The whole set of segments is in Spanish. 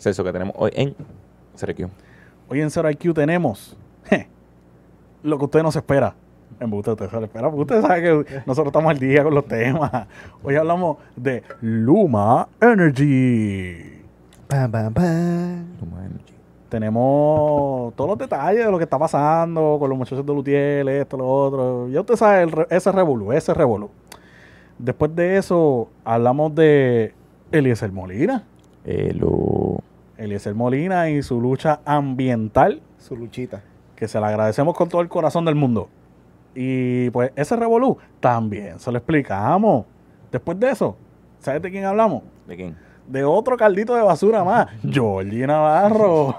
Celso, que tenemos hoy en CRQ. Hoy en IQ tenemos je, lo que usted no se espera. En usted, usted se lo espera, porque usted sabe que nosotros estamos al día con los temas. Hoy hablamos de Luma Energy. Pam, pam, pam. Luma Energy. Tenemos todos los detalles de lo que está pasando con los muchachos de Lutiel, esto, lo otro. Ya usted sabe, el ese revolú, ese revolú. Después de eso, hablamos de Eliezer Molina. Eh, lo... Eliezer Molina y su lucha ambiental, Su luchita. que se la agradecemos con todo el corazón del mundo. Y pues ese revolú también se lo explicamos. Después de eso, ¿sabes de quién hablamos? ¿De quién? De otro caldito de basura más, Georgie Navarro.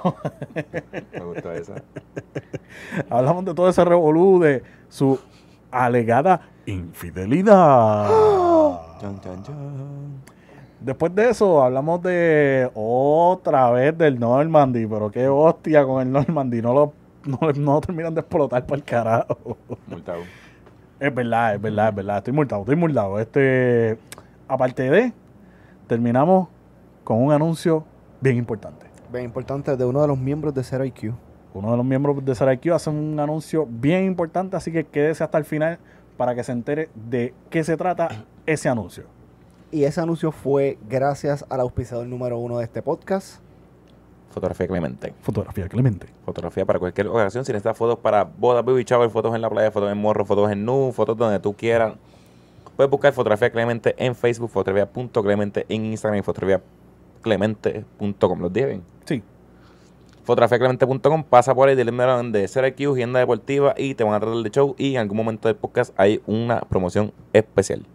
Me gustó esa. Hablamos de todo ese revolú, de su alegada infidelidad. Chan, chan, chan. Después de eso, hablamos de otra vez del Normandy, pero qué hostia con el Normandy, no lo, no, no lo terminan de explotar para el carajo. Multado. Es verdad, es verdad, es verdad, estoy multado, estoy multado. Este, aparte de, terminamos con un anuncio bien importante. Bien importante de uno de los miembros de Zero IQ. Uno de los miembros de SaraIQ hace un anuncio bien importante, así que quédese hasta el final para que se entere de qué se trata ese anuncio. Y ese anuncio fue gracias al auspiciador número uno de este podcast. Fotografía Clemente. Fotografía Clemente. Fotografía para cualquier ocasión. Si necesitas fotos para bodas, baby shower, fotos en la playa, fotos en morro, fotos en nu, fotos donde tú quieras. Puedes buscar Fotografía Clemente en Facebook, fotografía.clemente en Instagram y fotografiaclemente.com. ¿Los dije bien? Sí, fotografiaclemente.com, pasa por ahí, dile de CRQ, Agenda Deportiva y te van a tratar de show y en algún momento del podcast hay una promoción especial.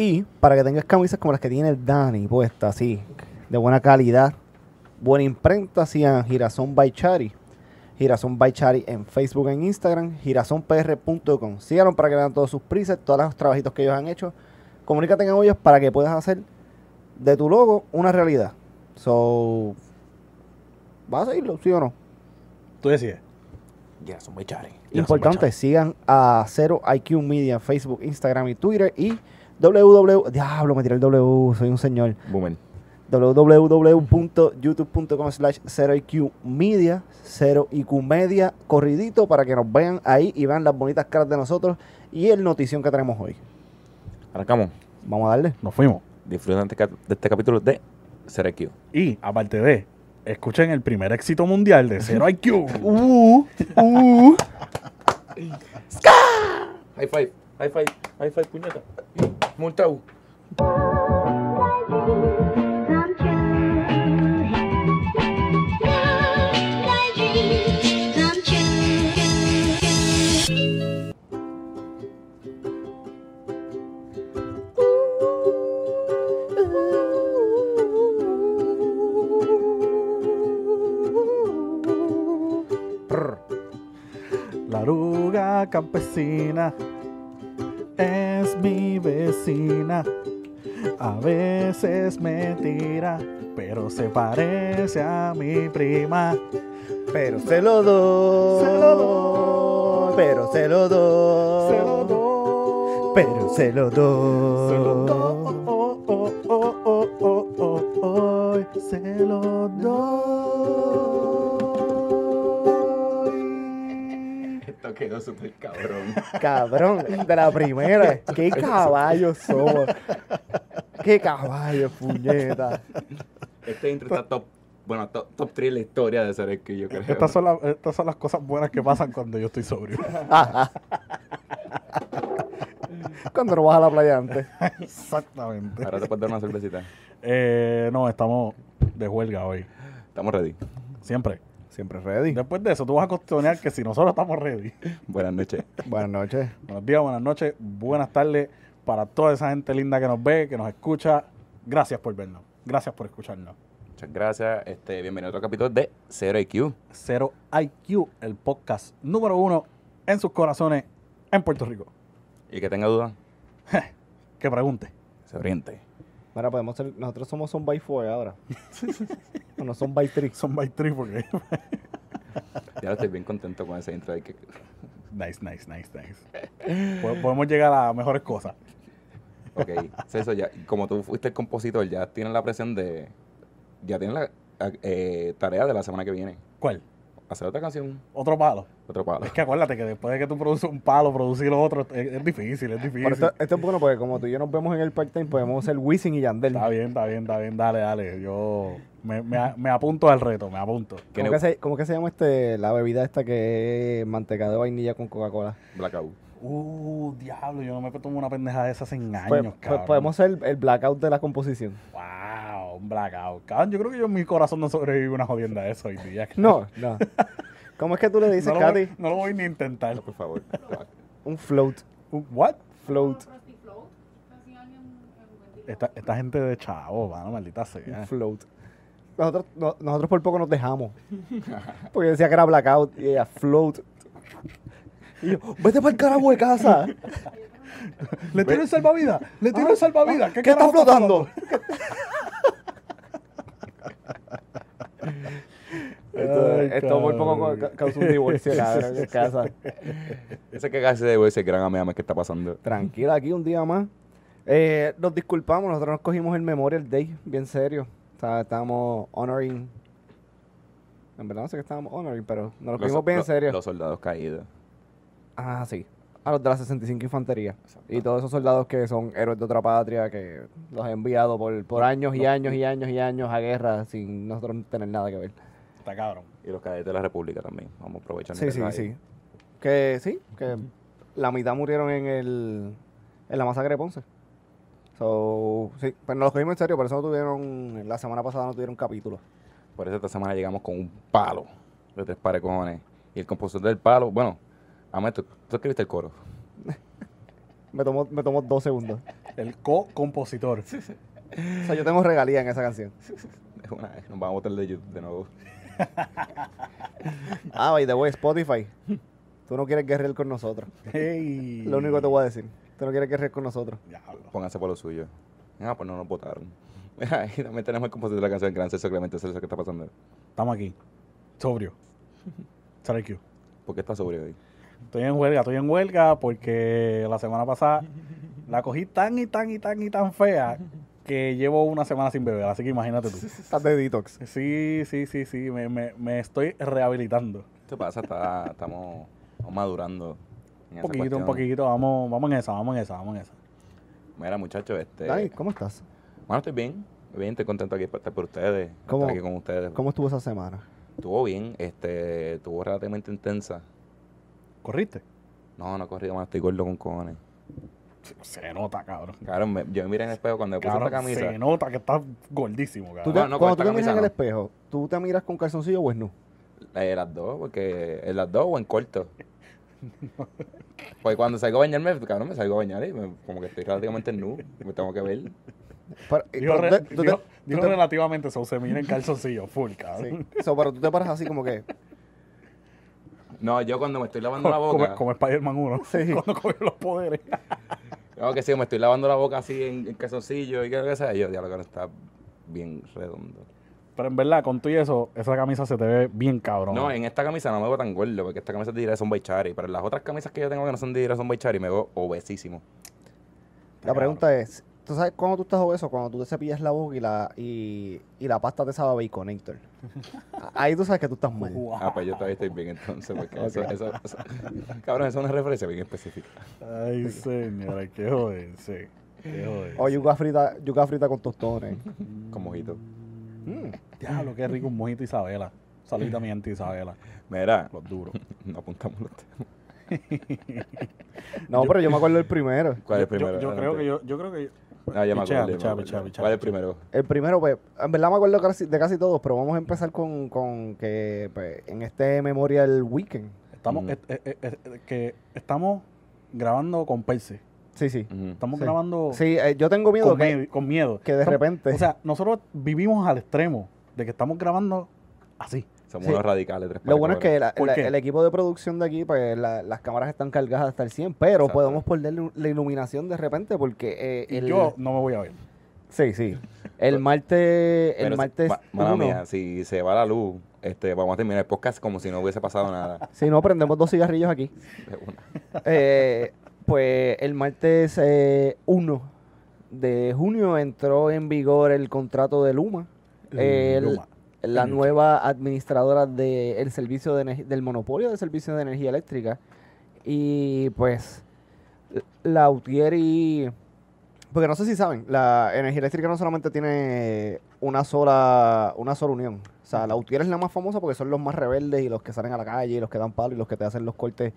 Y para que tengas camisas como las que tiene el Dani puestas, así, de buena calidad, buena imprenta, hacían Girasón by Chari. Girasón by Chari en Facebook, en Instagram, girazonpr.com. Síganos para que vean todos sus presets, todos los trabajitos que ellos han hecho. Comunícate con ellos para que puedas hacer de tu logo una realidad. So, ¿vas a seguirlo, sí o no? tú decides. Son muy chari. Importante, sigan a Cero IQ Media en Facebook, Instagram y Twitter y www. Diablo, me tiré el W, soy un señor. Boomer. www.youtube.com slash 0IQ Media, 0IQ Media, corridito para que nos vean ahí y vean las bonitas caras de nosotros y el notición que tenemos hoy. Arrancamos. Vamos a darle. Nos fuimos. Disfruten de este de este capítulo de CRQ. Y aparte de, escuchen el primer éxito mundial de Zero IQ. Uh, uh. High five, high five, high five, puñeta. Multado. La oruga campesina es mi vecina. A veces me tira, pero se parece a mi prima. Pero se lo doy. Se lo doy. Pero se lo doy. Se lo doy. Pero se lo doy. Se lo doy. Oh, oh, oh, oh, oh, oh, oh, Se lo doy. Quedó súper cabrón. Cabrón, de la primera. Qué caballos somos. Qué caballos, puñeta. Este intro está top, bueno, top, top 3 en la historia de CRQ, yo creo. Estas son, las, estas son las cosas buenas que pasan cuando yo estoy sobrio. Cuando no vas a la playa antes. Exactamente. Ahora te puedes dar una cervecita. Eh, no, estamos de huelga hoy. Estamos ready. Siempre. Siempre ready. Después de eso, tú vas a cuestionar que si nosotros estamos ready. Buenas noches. Buenas noches. Buenos días, buenas noches, buenas tardes para toda esa gente linda que nos ve, que nos escucha. Gracias por vernos. Gracias por escucharnos. Muchas gracias. Este, bienvenido a otro capítulo de Zero IQ. Cero IQ, el podcast número uno en sus corazones en Puerto Rico. Y que tenga duda, Que pregunte. se oriente. Mira, podemos ser, nosotros somos son by four ahora. o no son by three. Son by three porque... Ya estoy bien contento con ese intro. de que- nice, nice, nice, nice. Po- Podemos llegar a mejores cosas. Ok, Celso, ya, como tú fuiste el compositor, ya tienes la presión de. Ya tienes la, eh, tarea de la semana que viene. ¿Cuál? Hacer otra canción, Otro palo. otro palo. Es que acuérdate que después de que tú produces un palo, producir otro, es, es difícil, es difícil. Pero esto, esto es bueno porque como tú y yo nos vemos en el part-time, podemos ser Wisin y Yandel. Está bien, está bien, está bien, dale, dale. Yo me, me, me apunto al reto, me apunto. ¿Cómo, que se, cómo que se llama este, la bebida esta que es manteca de vainilla con Coca-Cola? Blackout. Uh, diablo, yo no me tomo una pendeja de esas en años, Pues- pues cabrón. podemos ser el, el blackout de la composición. Wow, un blackout. Cabrón, yo creo que yo en mi corazón no sobrevive una jodienda de eso hoy día. No, no. ¿Cómo es que tú le dices, no, lo Katy? voy, no lo voy ni a intentar. No, por favor. Un float. Uh, What? Float. Esta, esta gente de chavo, mano, maldita Un sea. float. Nosotros, no- nosotros por poco nos dejamos. Porque decía que era blackout y ella float. Y yo, vete para el carajo de casa. Le tiro el salvavidas, le tiro el salvavidas. ¿Qué, ¿Qué está flotando? Esto, Ay, esto por poco cabrón. ca- causa un divorcio cabrón, en casa. Ese que casi de ese gran ame ¿qué está pasando? Tranquila, aquí un día más. Eh, nos disculpamos, nosotros nos cogimos el Memorial Day, bien serio. Sea, estábamos honoring. En verdad no sé que estábamos honoring, pero nos lo cogimos bien en serio. Los soldados caídos. Ah, sí. A los de la 65 Infantería. Y todos esos soldados que son héroes de otra patria, que los he enviado por, por años y años y años y años a guerra sin nosotros tener nada que ver. Está cabrón. Y los cadetes de la República también. Vamos a aprovechar. Sí, sí, sí. Que sí, que la mitad murieron en el en la masacre de Ponce. So, sí, pero nos los cogimos en serio, por eso no tuvieron, la semana pasada no tuvieron capítulo. Por eso esta semana llegamos con un palo de tres pares cojones. Y el compositor del palo, bueno, Amé, tú, tú escribiste el coro. Me tomó, me tomó dos segundos. El co-compositor. O sea, yo tengo regalía en esa canción. Es una- nos vamos a botar de YouTube de nuevo. Ah, by the way, Spotify. Tú no quieres guerrear con nosotros. Hey. Lo único que te voy a decir. Tú no quieres guerrear con nosotros. Diablo. Pónganse por lo suyo. Ah, pues no nos votaron. y también tenemos el compositor de la canción Gran Celso Clemente Celso. ¿Qué está pasando? Estamos aquí. Sobrio. Sorry, Q. ¿Por qué está sobrio hoy? Estoy en huelga, estoy en huelga porque la semana pasada la cogí tan y tan y tan y tan fea que llevo una semana sin beber, así que imagínate tú. Estás de detox. Sí, sí, sí, sí, me, me, me estoy rehabilitando. ¿Qué pasa? Está, estamos, estamos madurando. En Un poquito, un poquito, vamos, vamos en esa, vamos en esa, vamos en esa. Mira, muchachos, este... Dani, ¿cómo estás? Bueno, estoy bien. Bien, estoy contento aquí por estar por ustedes. ¿Cómo- Estar aquí con ustedes. ¿Cómo estuvo esa semana? Estuvo bien. Este, estuvo relativamente intensa. ¿Corriste? No, no he corrido más. Estoy gordo con cojones. Se nota, cabrón. Cabrón, me- yo me miré en el espejo cuando me puse Cabrón, esta camisa. se nota que estás gordísimo, ¿Tú cabrón. te- No, no, con cuando tú te miras en el espejo, ¿tú te miras con calzoncillo o no? Eh, las dos, porque en las dos o en corto. Pues cuando salgo a bañarme, cabrón, me salgo a bañar y me- como que estoy relativamente nu. Me tengo que ver. Pero, re- tú te- te- relativamente, so, se mira en calzoncillo, full, cabrón. sí. So, pero tú te paras así como que... No, yo cuando me estoy lavando la Como, boca. como Spider-Man 1, Sí. cuando cogió los poderes. No, que sí, me estoy lavando la boca así en, en calzoncillo y que lo que sea. Yo, ya lo que está bien redondo. Pero en verdad, con tú y eso, esa camisa se te ve bien cabrón. No, en esta camisa no me veo tan gordo, porque esta camisa es de Direction by Chari. Pero en las otras camisas que yo tengo que no son de Direction by Chari, me veo obesísimo. La pregunta es, ¿tú sabes cuando tú estás obeso? Cuando tú te cepillas la boca y la, y, y la pasta te sabe baconator. Ahí tú sabes que tú estás mal. Wow. Ah, pues yo todavía estoy bien entonces, porque eso, eso, eso- Cabrón, eso es una referencia bien específica. Ay, señora, qué joder, sí. Qué joder. O yuca frita, yuca frita con tostones. Con mojito. Mm. Diablo, qué rico un mojito Isabela. Saludita mi gente Isabela. Mira, Los duros. no apuntamos los temas. No, pero yo me acuerdo del primero. ¿Cuál es el primero? Yo, creo que yo, yo creo que yo- Ah, ya me acuerdo. pichea, pichea, pichea, ¿Cuál es el primero? El primero, pues, en verdad me acuerdo casi- de casi todos, pero vamos a empezar con, con que pues, en este Memorial Weekend. estamos, Mm. que estamos grabando con Perse. Sí, sí. Estamos Sí. grabando Sí, eh, yo tengo miedo con, que, miedo, con miedo. que de Estamos- repente- O sea, nosotros vivimos al extremo de que estamos grabando así. Somos Sí. unos radicales. Tres Lo bueno es que el equipo de producción de aquí, pues la- las cámaras están cargadas hasta el 100, pero Exacto. podemos ponerle la iluminación de repente porque eh, Y el, yo no me voy a ver. Sí, sí. El martes, el Pero si- martes mala uno, mía, si se va la luz, este, vamos a terminar el podcast como si no hubiese pasado nada. si no prendemos dos cigarrillos aquí, De una. eh, pues el martes eh, 1 de junio entró en vigor el contrato de Luma. El, Luma. la nueva administradora del servicio de del monopolio de servicio de energía eléctrica. Y pues la Utieri, porque no sé si saben, la energía eléctrica no solamente tiene una sola, una sola unión. O sea, la Utieri es la más famosa porque son los más rebeldes y los que salen a la calle y los que dan palo y los que te hacen los cortes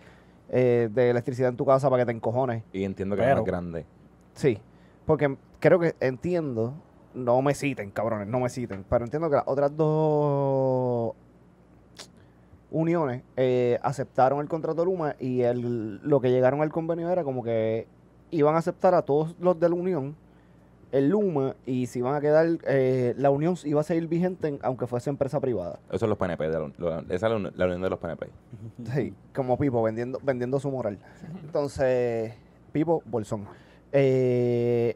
eh, de electricidad en tu casa para que te encojones. Y entiendo que es Pero- más grande. Sí, porque creo que entiendo, no me citen, cabrones, no me citen, pero entiendo que las otras dos uniones eh, aceptaron el contrato Luma y el, lo que llegaron al convenio era como que iban a aceptar a todos los de la unión el Luma y si iban a quedar, eh, la unión iba a seguir vigente en- aunque fuese empresa privada. Eso son los PNP. de la- lo- esa es la, uni- la unión de los PNP. Sí, como Pipo, vendiendo, vendiendo su moral. Entonces, Pipo, Bolsón. Eh,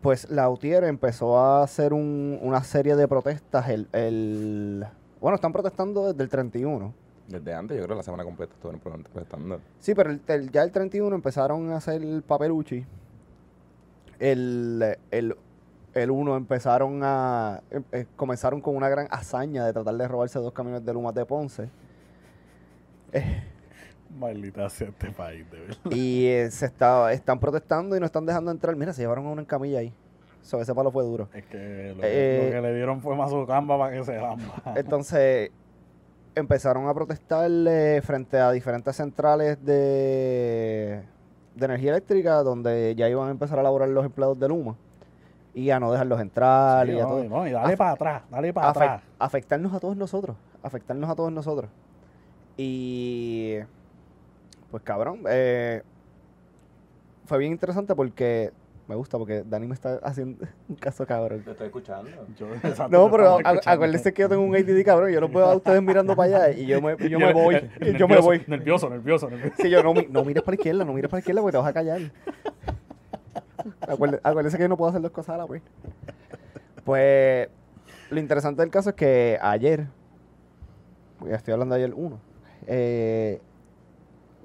pues la UTIER empezó a hacer un- una serie de protestas. El, el- bueno, están protestando desde el 31. Desde antes, yo creo que la semana completa estuvieron protestando. Sí, pero el- el- ya el 31 empezaron a hacer el papeluchi. El, el, el 1 empezaron a... em- eh, comenzaron con una gran hazaña de tratar de robarse dos camiones de Lumas de Ponce. Maldita sea este país, de verdad. Y eh, se está, están protestando y no están dejando entrar. Mira, se llevaron a uno en camilla ahí. So, ese palo fue duro. Es que lo, Eh, lo que le dieron fue más su camba para que se lamba. Entonces, empezaron a protestar eh, frente a diferentes centrales de, de energía eléctrica donde ya iban a empezar a laborar los empleados de Luma. Y a no dejarlos entrar Sí, y a no, todo. no, y dale para atrás, dale para Afe- atrás. afectarnos a todos nosotros. Afectarnos a todos nosotros. Y pues cabrón, eh, fue bien interesante porque me gusta porque Dani me está haciendo un caso cabrón. Te estoy escuchando. Yo- exacto, No, pero acuérdense que yo tengo un ADD cabrón, yo los veo a ustedes mirando para allá y yo me, y yo me voy, y yo me Nervioso, voy. Nervioso, nervioso, nervioso. Sí, yo no, no mires para la izquierda, no mires para la izquierda porque te vas a callar. Acuérdense, acuérdense que yo no puedo hacer dos cosas a la vez. Pues lo interesante del caso es que ayer, ya estoy hablando de ayer uno, eh,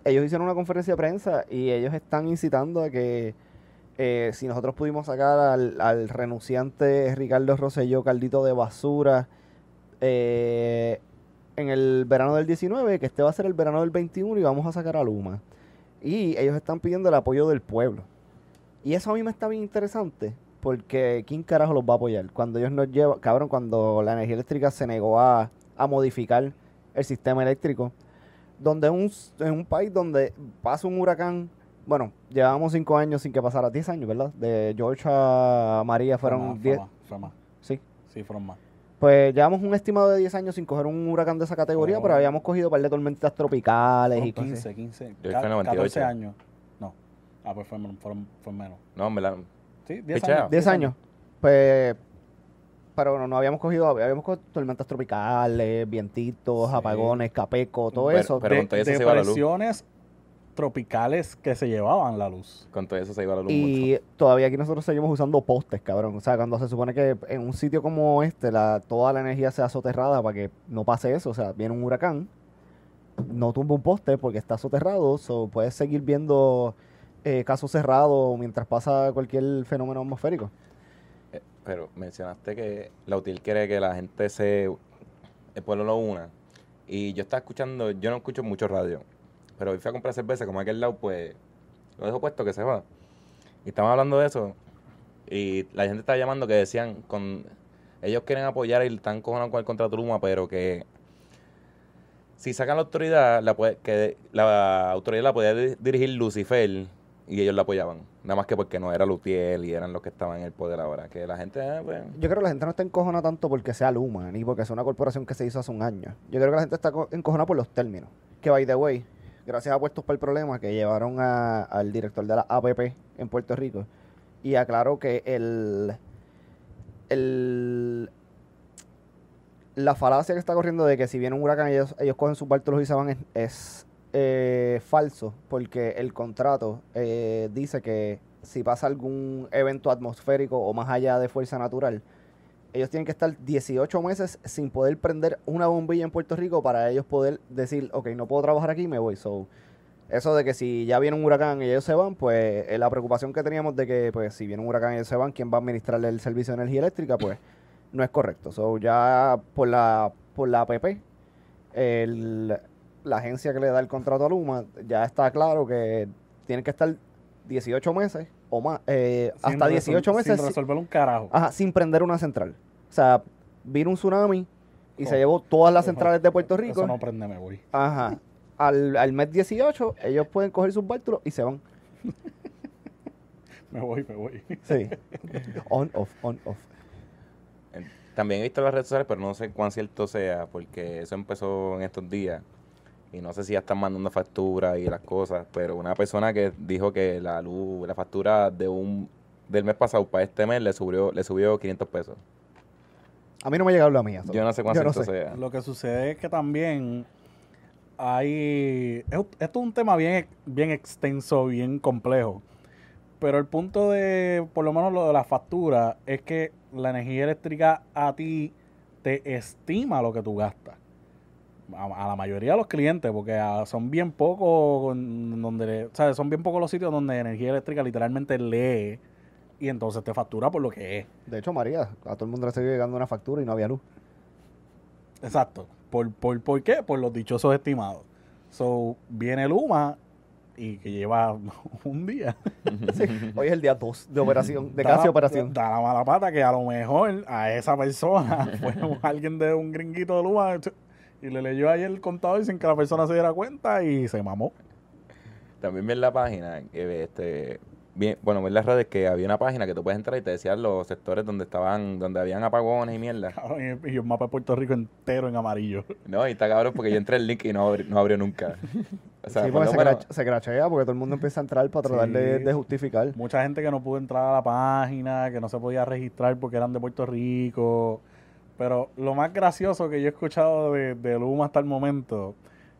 ellos hicieron una conferencia de prensa y ellos están incitando a que eh, si nosotros pudimos sacar al, renunciante Ricardo Rosselló, caldito de basura, eh, en el verano del 19, que este va a ser el verano del 21 y vamos a sacar a Luma. Y ellos están pidiendo el apoyo del pueblo. Y eso a mí me está bien interesante, porque ¿quién carajo los va a apoyar? Cuando ellos nos llevan, cabrón, cuando la energía eléctrica se negó a, a modificar el sistema eléctrico, donde un, en un país donde pasa un huracán, bueno, llevábamos cinco años sin que pasara, 10 años, ¿verdad? De George a María Fue fueron más, 10, Fue más, fue más. sí. Sí, fueron más. Pues llevamos un estimado de 10 años sin coger un huracán de esa categoría, Oh. pero habíamos cogido un par de tormentas tropicales y Fueron cosas. 15, 15. Yo ca- fui en 98. 14 años. No. Ah, pues fue, fueron, fue menos. No, en verdad. Sí, 10 Pichea. años. 10 años. Pues, pero no, no habíamos cogido, habíamos cogido tormentas tropicales, vientitos, Sí. apagones, capeco, todo Pero- eso. pero- de, con todo eso se iba la luz. Tropicales que se llevaban la luz. Con todo eso se iba la luz y todavía aquí nosotros seguimos usando postes, cabrón. O sea, cuando se supone que en un sitio como este, la, toda la energía sea soterrada para que no pase eso. O sea, viene un huracán, no tumba un poste porque está soterrado, so puedes seguir viendo eh, casos cerrados mientras pasa cualquier fenómeno atmosférico. Eh, Pero mencionaste que la UTIL quiere que la gente se. El pueblo lo una. Y yo estaba escuchando, yo no escucho mucho radio. Pero hoy fui a comprar cerveza, como aquel lado, pues. Lo dejo puesto que se va. Y estaban hablando de eso. Y la gente estaba llamando que decían. con Ellos quieren apoyar y están cojonando con el contrato Luma, pero que. Si sacan la autoridad, la puede, que la autoridad la podía di- dirigir Lucifer y ellos la apoyaban. Nada más que porque no era Lutiel y eran los que estaban en el poder ahora. Que la gente, eh, pues, Yo creo que la gente no está encojona tanto porque sea Luma, ni porque sea una corporación que se hizo hace un año. Yo creo que la gente está co- encojona por los términos. Que, by the way, gracias a Puestos para el Problema, que llevaron al director de la APP en Puerto Rico, y aclaró que el, el la falacia que está corriendo de que si viene un huracán ellos, ellos cogen sus bártulos y se van es, es, eh, falso, porque el contrato eh, dice que si pasa algún evento atmosférico o más allá de fuerza natural, ellos tienen que estar 18 meses sin poder prender una bombilla en Puerto Rico para ellos poder decir, ok, no puedo trabajar aquí, me voy. So, eso de que si ya viene un huracán y ellos se van, pues eh, la preocupación que teníamos de que pues si viene un huracán y ellos se van, ¿quién va a administrarle el servicio de energía eléctrica? Pues no es correcto. So, ya por la, por la APP, la agencia que le da el contrato a Luma, ya está claro que tiene que estar 18 meses o más, eh, hasta resol- 18 meses Sin si- resolver un carajo. ajá, sin prender una central. O sea, vino un tsunami y se Oh. llevó todas las centrales de Puerto Rico. Eso no prende, me voy. Ajá. Al, al mes 18, ellos pueden coger sus bártulos y se van. Me voy, me voy. Sí. on, off, on, off. También he visto las redes sociales, pero no sé cuán cierto sea, porque eso empezó en estos días. Y no sé si ya están mandando facturas y las cosas, pero una persona que dijo que la luz, la factura de un del mes pasado para este mes le subió, le subió 500 pesos. A mí no me ha llegado la mía. Yo no sé cuán yo no sé. sea. Lo que sucede es que también hay... es- Esto es un tema bien, bien extenso, bien complejo. Pero el punto de, por lo menos lo de la factura, es que la energía eléctrica a ti te estima lo que tú gastas. A, a la mayoría de los clientes, porque ah, son bien pocos donde, ¿sabes? Son bien pocos los sitios donde energía eléctrica literalmente lee y entonces te factura por lo que es. De hecho, María, a todo el mundo le seguía llegando una factura y no había luz. Exacto. ¿Por, por, ¿Por qué? Por los dichosos estimados. So, viene Luma y que lleva un día. Sí. Hoy es el día 2 de operación, de Da casi la- operación. Da la mala pata que a lo mejor a esa persona fue alguien de un gringuito de Luma y le leyó ahí el contador sin que la persona se diera cuenta y se mamó. También vi en la página, que, este, bien, bueno, vi en las redes que había una página que tú puedes entrar y te decían los sectores donde estaban, donde habían apagones y mierda. Cabrón, Y un mapa de Puerto Rico entero en amarillo. No, y está cabrón porque yo entré el link y no, abri- no abrió nunca. O sea, sí, porque se, menos- se crachea porque todo el mundo empieza a entrar para tratar de justificar. Mucha gente que no pudo entrar a la página, que no se podía registrar porque eran de Puerto Rico. Pero lo más gracioso que yo he escuchado de, de Luma hasta el momento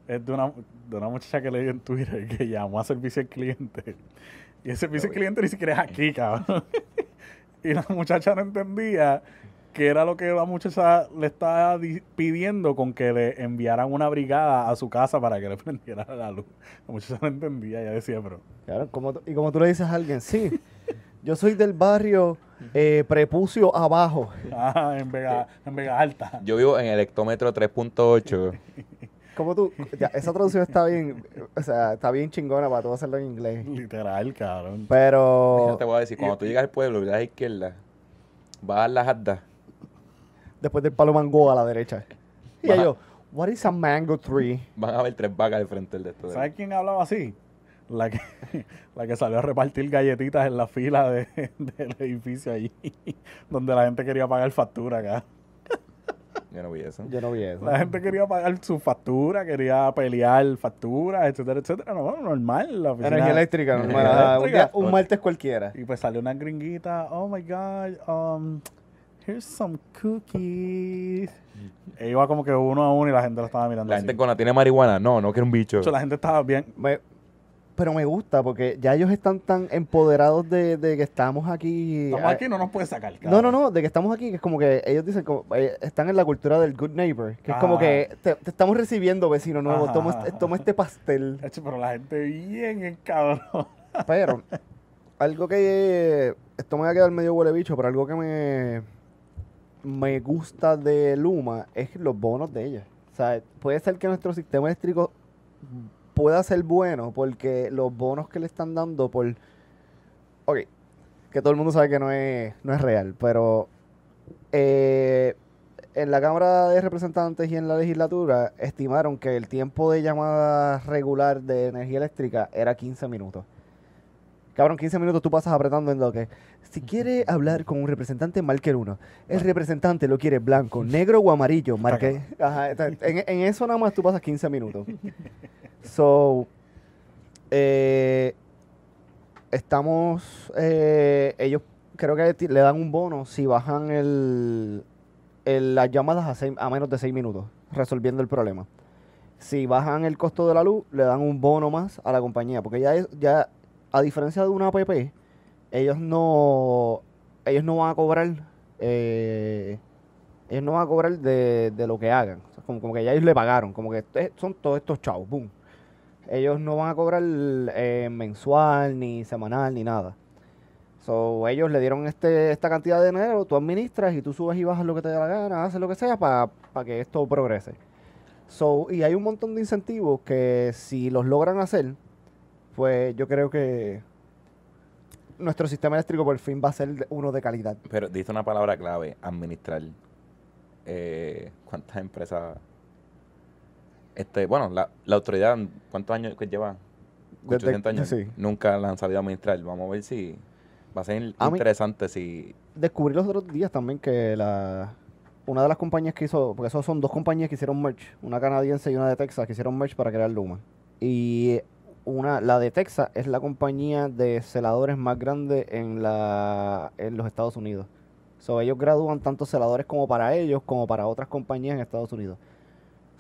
es de una, de una muchacha que leí en Twitter que llamó a servicio al cliente. Y el servicio al cliente ni siquiera es aquí, cabrón. y la muchacha no entendía que era lo que la muchacha le estaba di- pidiendo con que le enviaran una brigada a su casa para que le prendiera la luz. La muchacha no entendía, ella decía, pero... Claro, como y como tú le dices a alguien, sí, yo soy del barrio eh, Prepucio Abajo. Ah, en Vega, en Vega Alta. Yo vivo en el hectómetro 3.8. Como tú, ya, esa traducción está bien, o sea, está bien chingona para tú hacerlo en inglés. Literal, cabrón. Pero Yo te voy a decir, cuando tú llegas al pueblo y das a la izquierda, vas a dar la jarda. después del palo mango a la derecha. Y Baja. yo, what is a mango tree? Van a ver tres vacas al frente del de esto. ¿Sabes quién hablaba así? La que, la que salió a repartir galletitas en la fila de- del edificio allí, donde la gente quería pagar factura acá. Yo no vi eso. Yo no vi eso. La gente quería pagar su factura, quería pelear facturas, etcétera, etcétera. No, normal. La oficina- Energía eléctrica, normal. Energía un, un martes cualquiera. Y pues salió una gringuita, oh my god, um, here's some cookies. E iba como que uno a uno y la gente lo estaba mirando La así. gente cuando tiene marihuana, no, no quiere un bicho. De hecho, la gente estaba bien, Me- pero me gusta porque ya ellos están tan empoderados de, de que estamos aquí. estamos ah, aquí no nos puede sacar. No, cabrón. no, no, de que estamos aquí, que es como que ellos dicen, como, eh, están en la cultura del good neighbor, que es como que te, te estamos recibiendo, vecino nuevo, Ajá, toma, este- toma este pastel. Pero la gente bien en cabrón. Pero, algo que, esto me va a quedar medio huele bicho, pero algo que me, me gusta de Luma es los bonos de ella. O sea, puede ser que nuestro sistema eléctrico pueda ser bueno porque los bonos que le están dando por... Ok, que todo el mundo sabe que no es, no es real, pero eh, en la Cámara de Representantes y en la legislatura estimaron que el tiempo de llamada regular de energía eléctrica era 15 minutos. Cabrón, 15 minutos tú pasas apretando en lo que... Si quiere hablar con un representante, marque el uno. El representante lo quiere blanco, negro o amarillo, marque... Ajá, en, en eso nada más tú pasas 15 minutos. So, eh, estamos... eh, ellos creo que le dan un bono si bajan el, el- las llamadas a, seis- a menos de 6 minutos, resolviendo el problema. Si bajan el costo de la luz, le dan un bono más a la compañía, porque ya es, ya a diferencia de una app, ellos no ellos no van a cobrar eh, ellos no van a cobrar de, de lo que hagan. Como, como que ya ellos le pagaron, como que son todos estos chavos, boom. Ellos no van a cobrar eh, mensual, ni semanal, ni nada. So, ellos le dieron este, esta cantidad de dinero, tú administras y tú subes y bajas lo que te dé la gana, haces lo que sea para que esto progrese. So, y hay un montón de incentivos que si los logran hacer, pues yo creo que nuestro sistema eléctrico por fin va a ser uno de calidad. Pero diste una palabra clave, administrar. Eh, ¿Cuántas empresas? Este, bueno, la, la autoridad, ¿cuántos años que lleva? Desde- 800 años. sí. Nunca la han sabido administrar. Vamos a ver si va a ser A interesante si... Descubrí los otros días también que la una de las compañías que hizo, porque esos son dos compañías que hicieron merch, una canadiense y una de Texas que hicieron merch para crear Luma. Y una, la de Texas es la compañía de celadores más grande en la en los Estados Unidos. So, ellos gradúan tanto celadores como para ellos como para otras compañías en Estados Unidos.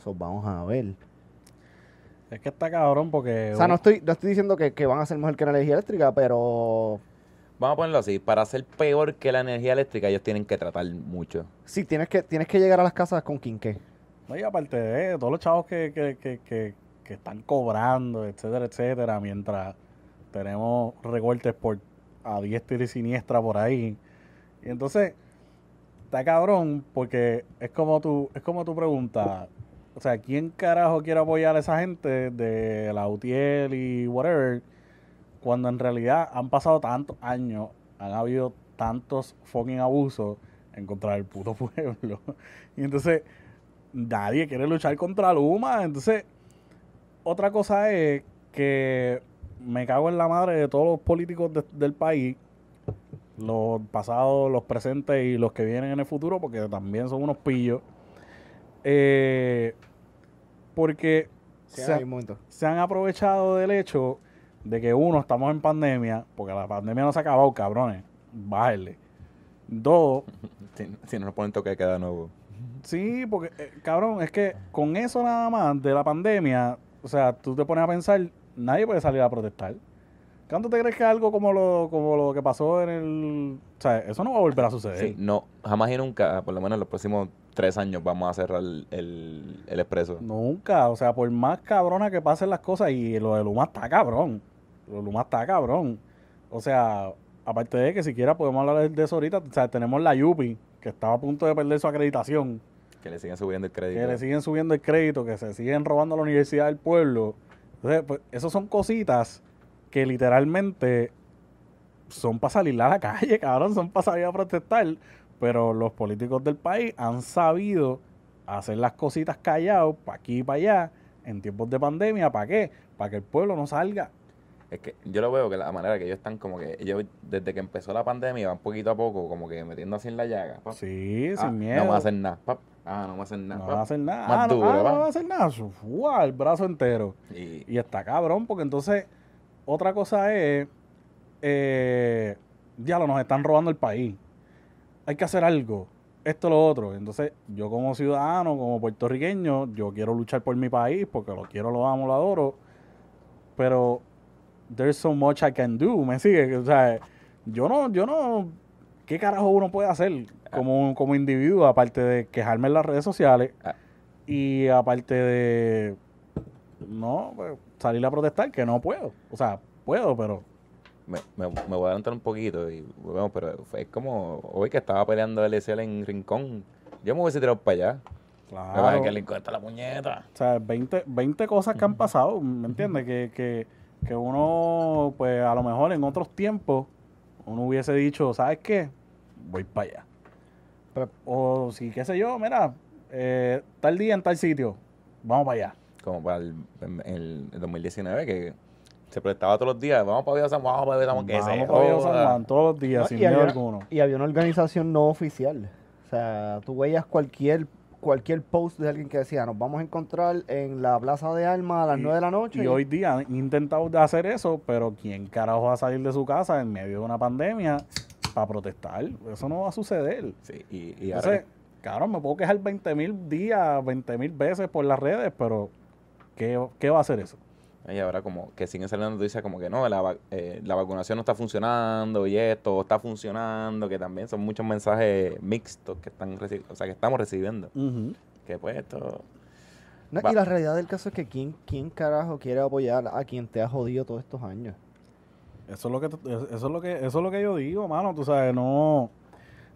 So, vamos a ver. Es que está cabrón porque. O sea, no estoy, no estoy diciendo que, que van a ser mejor que la energía eléctrica, pero Vamos a ponerlo así, para ser peor que la energía eléctrica ellos tienen que tratar mucho. sí, tienes que, tienes que llegar a las casas con quinqué. No, y aparte de todos los chavos que, que, que, que, que están cobrando, etcétera, etcétera, mientras tenemos recortes por a diestra y siniestra por ahí. Y entonces, está cabrón, porque es como tú, es como tu pregunta. O sea, ¿quién carajo quiere apoyar a esa gente de la UTL y whatever? Cuando en realidad han pasado tantos años, han habido tantos fucking abusos en contra del puto pueblo. Y entonces, nadie quiere luchar contra Luma. Entonces, otra cosa es que me cago en la madre de todos los políticos de- del país, los pasados, los presentes y los que vienen en el futuro, porque también son unos pillos. Eh, porque Sí, se, han aprovechado del hecho de que uno, estamos en pandemia, porque la pandemia no se ha acabado, cabrones. Bájenle. Dos, Si, si no nos ponen toque de queda nuevo. Sí, porque, eh, cabrón, es que con eso nada más de la pandemia, o sea, tú te pones a pensar, nadie puede salir a protestar. ¿Cuánto te crees que algo como lo, como lo que pasó en el... O sea, eso no va a volver a suceder. Sí, no, jamás y nunca, por lo menos en los próximos tres años vamos a cerrar el, el, el expreso. Nunca, o sea, por más cabrona que pasen las cosas, y lo de Luma está cabrón. Lo de Luma está cabrón. O sea, aparte de que siquiera podemos hablar de eso ahorita, o sea, tenemos la Yupi, que estaba a punto de perder su acreditación. Que le siguen subiendo el crédito. que le siguen subiendo el crédito, que se siguen robando a la Universidad del Pueblo. Entonces, pues, esas son cositas que literalmente son para salir a la calle, cabrón, son para salir a protestar. Pero los políticos del país han sabido hacer las cositas callados, para aquí y para allá, en tiempos de pandemia, ¿para qué? Para que el pueblo no salga. Es que yo lo veo que la manera que ellos están como que ellos desde que empezó la pandemia van poquito a poco como que metiendo así en la llaga. pap. Sí, Ah, sin miedo. No van a hacer nada. pap. Ah, no van a hacer nada. No va a hacer nada. Más Ah, no, duro, ah, no ¿va? va a hacer nada. Fua, el brazo entero. Y, Y está cabrón, porque entonces, otra cosa es, eh, ya lo nos están robando el país. Hay que hacer algo. Esto, lo otro. Entonces, yo como ciudadano, como puertorriqueño, yo quiero luchar por mi país porque lo quiero, lo amo, lo adoro. Pero, there's so much I can do. ¿Me sigue? O sea, yo no, yo no, ¿qué carajo uno puede hacer como, como individuo? Aparte de quejarme en las redes sociales Ah. y aparte de no pues, salir a protestar, que no puedo. O sea, puedo, pero me, me, me voy a adelantar un poquito y volvemos, pero fue como hoy que estaba peleando el LCL en Rincón. Yo me hubiese tirado para allá. Me claro. que el Rincón está la puñeta. O sea, 20, 20 cosas que han pasado, ¿me entiendes? Que, que, que uno, pues a lo mejor en otros tiempos, uno hubiese dicho, ¿sabes qué? Voy para allá. O si, qué sé yo, mira, eh, tal día en tal sitio, vamos para allá. Como para el, el, el 2019 que se prestaba todos los días. Vamos para Viejo San Juan, vamos para Viejo San Juan. que Vamos para Viejo San joda. Juan todos los días, No, sin y, miedo había, alguno. y había una organización no oficial. O sea, tú veías cualquier cualquier post de alguien que decía, nos vamos a encontrar en la Plaza de Armas a las Y- 9 de la noche. Y hoy día han intentado hacer eso, pero ¿quién carajo va a salir de su casa en medio de una pandemia para protestar? Eso no va a suceder. Sí, y, y ahora Entonces, cabrón, me puedo quejar 20 mil días, 20 mil veces por las redes, pero ¿qué, qué va a hacer eso? Y ahora como que siguen saliendo noticias como que no, la, eh, la vacunación no está funcionando y esto está funcionando, que también son muchos mensajes mixtos que están o sea, que estamos recibiendo. Que pues esto No, y la realidad del caso es que ¿quién, ¿quién carajo quiere apoyar a quien te ha jodido todos estos años? Eso es lo que eso es lo que eso es lo que yo digo, mano, tú sabes, no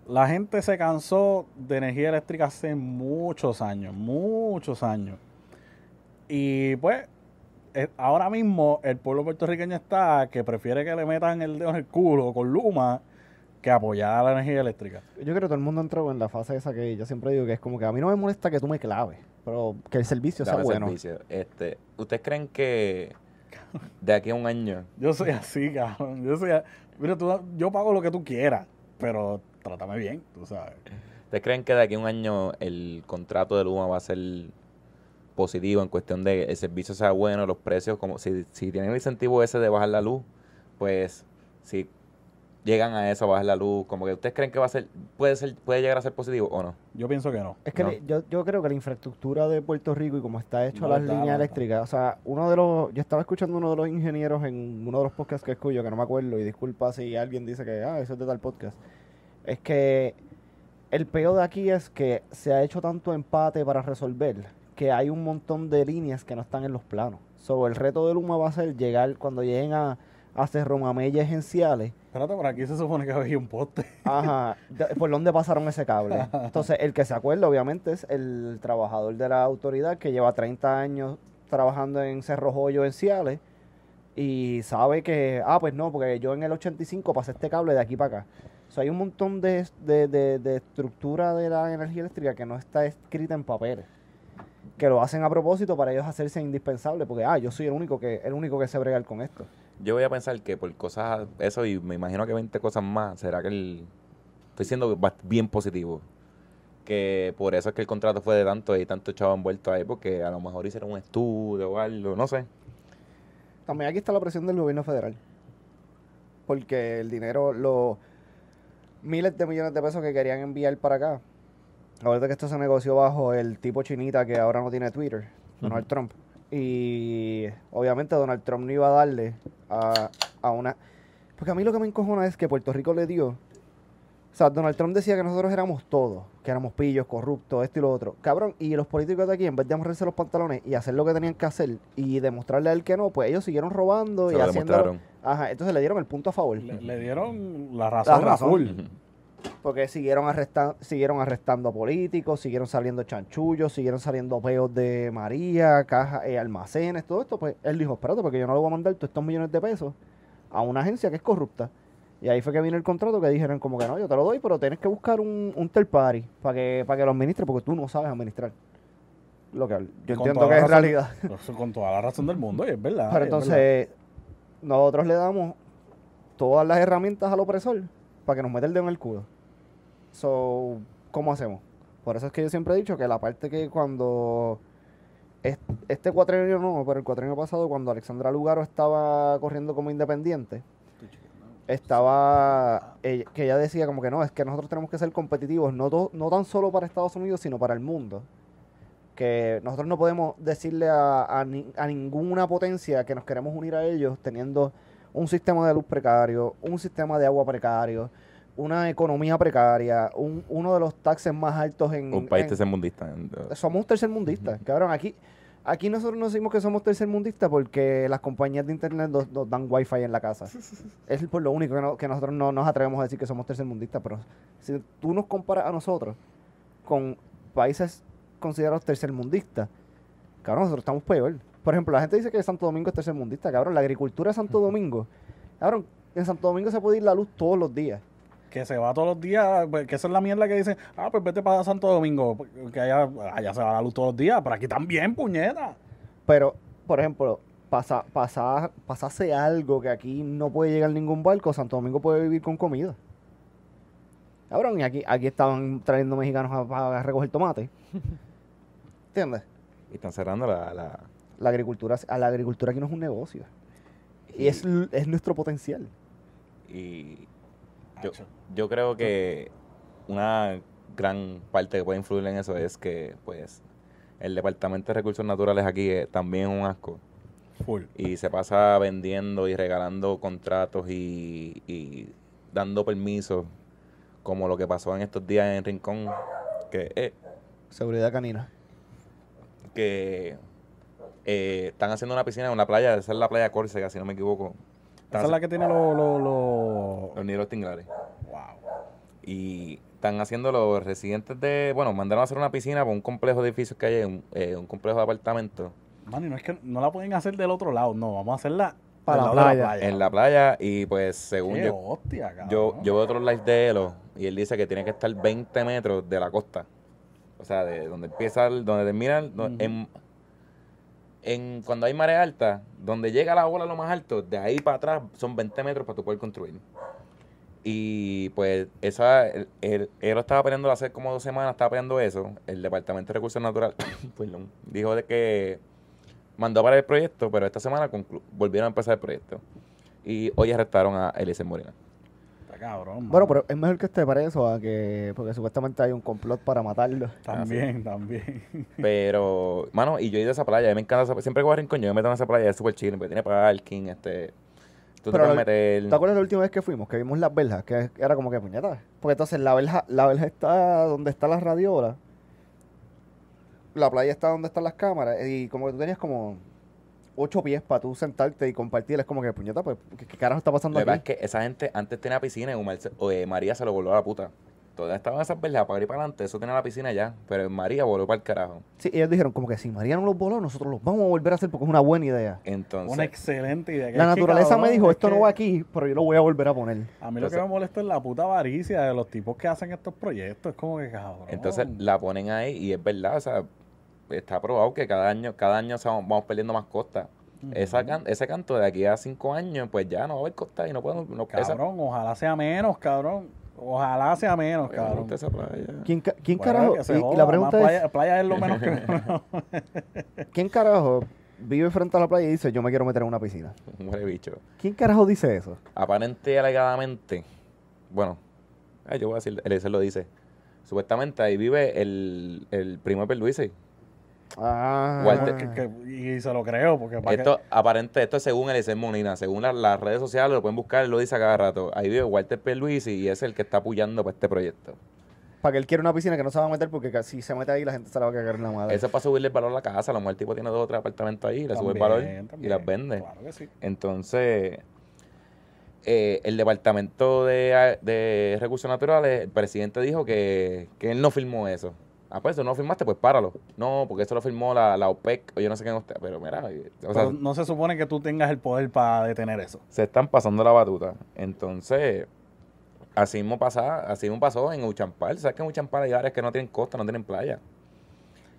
la gente se cansó de energía eléctrica hace muchos años, muchos años. Y pues eh, ahora mismo el pueblo puertorriqueño está que prefiere que le metan el dedo en el culo con Luma que apoyar a la energía eléctrica. Yo creo que todo el mundo entró en la fase esa que yo siempre digo que es como que a mí no me molesta que tú me claves, pero que el servicio sea bueno. servicio. Este, ¿Ustedes creen que de aquí a un año Yo soy así, cabrón. Yo soy a- Mira, tú, yo pago lo que tú quieras, pero trátame bien, tú sabes. ¿Ustedes creen que de aquí a un año el contrato de Luma va a ser positivo en cuestión de el servicio sea bueno, los precios, como si, si tienen el incentivo ese de bajar la luz, pues si llegan a eso, bajar la luz, como que ustedes creen que va a ser, puede ser, puede llegar a ser positivo o no? Yo pienso que no. Es que No. yo, yo creo que la infraestructura de Puerto Rico y como está hecho No las no líneas eléctricas, o sea, uno de los, yo estaba escuchando uno de los ingenieros en uno de los podcasts que escucho, que no me acuerdo, y disculpa si alguien dice que, ah, eso es de tal podcast, es que el peor de aquí es que se ha hecho tanto empate para resolver que hay un montón de líneas que no están en los planos. So, el reto de Luma va a ser llegar, cuando lleguen a, a Cerro Mamey esenciales, Espérate, por aquí se supone que había un poste. Ajá, ¿por dónde pasaron ese cable? Entonces, el que se acuerda, obviamente, es el trabajador de la autoridad que lleva 30 años trabajando en Cerro Joyo en Ciales y sabe que, ah, pues no, porque yo en el 85 pasé este cable de aquí para acá. O sea, hay un montón de, de, de- de estructura de la energía eléctrica que no está escrita en papeles. Que lo hacen a propósito para ellos hacerse indispensable, porque, ah, yo soy el único que, el único que se bregar con esto. Yo voy a pensar que por cosas, eso y me imagino que 20 cosas más, será que el, estoy siendo bien positivo. Que por eso es que el contrato fue de tanto y tanto chavo envuelto ahí, porque a lo mejor hicieron un estudio o algo, no sé. También aquí está la presión del gobierno federal. Porque el dinero, los miles de millones de pesos que querían enviar para acá. Ahorita que esto se negoció bajo el tipo chinita que ahora no tiene Twitter, Donald Trump. Y obviamente Donald Trump no iba a darle a, a una... Porque a mí lo que me encojona es que Puerto Rico le dio... O sea, Donald Trump decía que nosotros éramos todos, que éramos pillos, corruptos, esto y lo otro. Cabrón, y los políticos de aquí, en vez de amarrarse los pantalones y hacer lo que tenían que hacer y demostrarle a él que no, pues ellos siguieron robando Se y haciendo... Ajá, entonces le dieron el punto a favor. Le, le dieron la razón, La razón. full. Porque siguieron, arresta- siguieron arrestando políticos, siguieron saliendo chanchullos, siguieron saliendo peos de María, cajas, eh, almacenes, todo esto. Pues él dijo, espérate, porque yo no le voy a mandar todos estos millones de pesos a una agencia que es corrupta. Y ahí fue que vino el contrato que dijeron como que no, yo te lo doy, pero tienes que buscar un, un third party para que, para que lo administre, porque tú no sabes administrar. Lo que yo Con entiendo que es razón- realidad. Con toda la razón del mundo, y es verdad. Pero verdad. entonces, nosotros le damos todas las herramientas al opresor para que nos meta el dedo en el culo. So, ¿cómo hacemos? Por eso es que yo siempre he dicho que la parte que cuando es- este cuatrenio no, pero el cuatrenio pasado, cuando Alexandra Lugaro estaba corriendo como independiente, estaba ella- que ella decía como que no, es que nosotros tenemos que ser competitivos, no, to- no tan solo para Estados Unidos, sino para el mundo. Que nosotros no podemos decirle a, a ni- a ninguna potencia que nos queremos unir a ellos teniendo un sistema de luz precario, un sistema de agua precario, una economía precaria, un- uno de los taxes más altos en... Un país en- tercermundista. somos tercermundistas, cabrón. Aquí, aquí nosotros nos decimos que somos tercermundistas porque las compañías de internet nos, nos dan wifi en la casa. es por lo único que, no- que nosotros no nos atrevemos a decir que somos tercermundistas. Pero si tú nos comparas a nosotros con países considerados tercermundistas, cabrón, nosotros estamos peor. Por ejemplo, la gente dice que Santo Domingo es tercermundista, cabrón. La agricultura de Santo Domingo, cabrón, en Santo Domingo se puede ir la luz todos los días. Que se va todos los días, pues, que esa es la mierda que dicen, ah, pues vete para Santo Domingo, que allá, allá se va la luz todos los días, pero aquí también, puñeta. Pero, por ejemplo, pasa, pasa, pasase algo que aquí no puede llegar ningún barco, Santo Domingo puede vivir con comida. Cabrón, y aquí, aquí estaban trayendo mexicanos a, a recoger tomate. ¿Entiendes? Y están cerrando la, la- La agricultura, a la agricultura aquí no es un negocio. Y es, l- es nuestro potencial. y yo, yo creo que una gran parte que puede influir en eso es que pues el departamento de recursos naturales aquí es también es un asco Full. y se pasa vendiendo y regalando contratos y, y dando permisos como lo que pasó en estos días en Rincón que eh, Seguridad canina. que eh, están haciendo una piscina en una playa, esa es la playa Córcega, si no me equivoco, Esa es la que tiene los... los, los- Los nidos tinglares. Wow. Y están haciendo los residentes de. Bueno, mandaron a hacer una piscina para un complejo de edificios que hay, un, eh, un complejo de apartamentos Mano, y no es que no la pueden hacer del otro lado, no, vamos a hacerla Para la playa. en la playa. Y pues, según Qué yo, hostia, cabrón. yo, yo veo otros lives de Elo y él dice que tiene que estar 20 metros de la costa. O sea, de donde empieza, el- donde termina, el- en, en- cuando hay marea alta, donde llega la ola lo más alto, de ahí para atrás son 20 metros para tú poder construir. Y pues esa, el- Elo estaba peleando hace como dos semanas, estaba peleando eso. El Departamento de Recursos Naturales dijo de que mandó para el proyecto, pero esta semana volvieron a empezar el proyecto. Y hoy arrestaron a Eliezer Morena. Cabrón. Bueno, pero es mejor que esté preso a que. Porque supuestamente hay un complot para matarlo. También, también. Pero, mano, y yo he ido a esa playa, a mí me encanta esa Siempre que voy a Rincón, yo me meto en esa playa, es súper chill, porque tiene parking, este. Tú te puedes meter. ¿Te acuerdas la última vez que fuimos? Que vimos las verjas, que era como que puñeta. Porque entonces la verja, la verja está donde está la radiola. La playa está donde están las cámaras. Y como que tú tenías como ocho pies para tú sentarte y compartir. Es como que puñeta, pues, ¿qué, qué carajo está pasando La verdad aquí? es que esa gente antes tenía piscina y Umar se- o, eh, María se lo volvió a la puta. Todas estaban esas verjas para ir para adelante, eso tenía la piscina ya. Pero María volvió para el carajo. Sí, ellos dijeron como que si María no los voló, nosotros los vamos a volver a hacer porque es una buena idea. Entonces, Una excelente idea. La naturaleza cabrón, me dijo, es esto no va aquí, pero yo lo voy a volver a poner. A mí lo que me molesta es la puta avaricia de los tipos que hacen estos proyectos. Es como que cabrón. entonces la ponen ahí y es verdad, o sea, está probado que cada año, cada año se vamos, vamos perdiendo más costa. Esa can- ese canto de aquí a cinco años, pues ya no va a haber costa y no podemos. No, esa- Cabrón, ojalá sea menos, cabrón. Ojalá sea menos, me cabrón. gusta esa playa. ¿Quién, ca- quién Bueno, carajo? se Y, la pregunta es, playa, playa es lo menos que... ¿quién carajo vive frente a la playa y dice, yo me quiero meter en una piscina? Un huele bicho. ¿Quién carajo dice eso? Aparente y alegadamente, bueno, yo voy a decir, él lo dice. Supuestamente ahí vive el, el primo de Perluisi. Ah, Walter- Que- que- y se lo creo, porque para Esto, aparente, esto es según Eliezer Molina, según la- las redes sociales, lo pueden buscar, él lo dice a cada rato. Ahí vive Walter Perluisi y es el que está apoyando para este proyecto. para que él quiera una piscina que no se va a meter porque si se mete ahí la gente se la va a cagar en la madre. Eso es para subirle el valor a la casa. A lo mejor el tipo tiene dos o tres apartamentos ahí, le sube el valor y las vende. Claro que sí. Entonces, eh, el Departamento de, de Recursos Naturales, el presidente dijo que, que él no firmó eso. Ah, pues, eso no lo firmaste, pues páralo. No, porque eso lo firmó la, la OPEC o yo no sé quién usted. Pero mira, eh, o sea, Pero no se supone que tú tengas el poder para detener eso. se están pasando la batuta. Entonces, así mismo, pasa, así mismo pasó en Uchampal. ¿Sabes que en Uchampal hay áreas que no tienen costa, no tienen playa?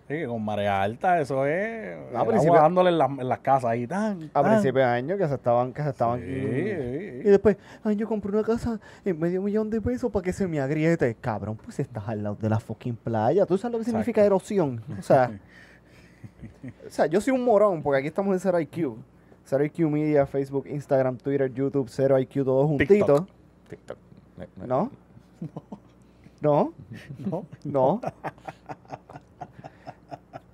Sí, que con marea alta, eso es. Ah, el principio- dándole en, las- en las casas ahí. Tan, a principios de año que se estaban, que se estaban. Sí, y sí, después, ay, yo compré una casa en medio millón de pesos para que se me agriete. Cabrón, pues estás al lado de la fucking playa. ¿Tú sabes lo que significa erosión? O sea, o sea, yo soy un morón porque aquí estamos en Zero IQ. Zero IQ Media, Facebook, Instagram, Twitter, YouTube, Zero IQ, todos juntitos. TikTok. ¿No? ¿No? ¿No? No.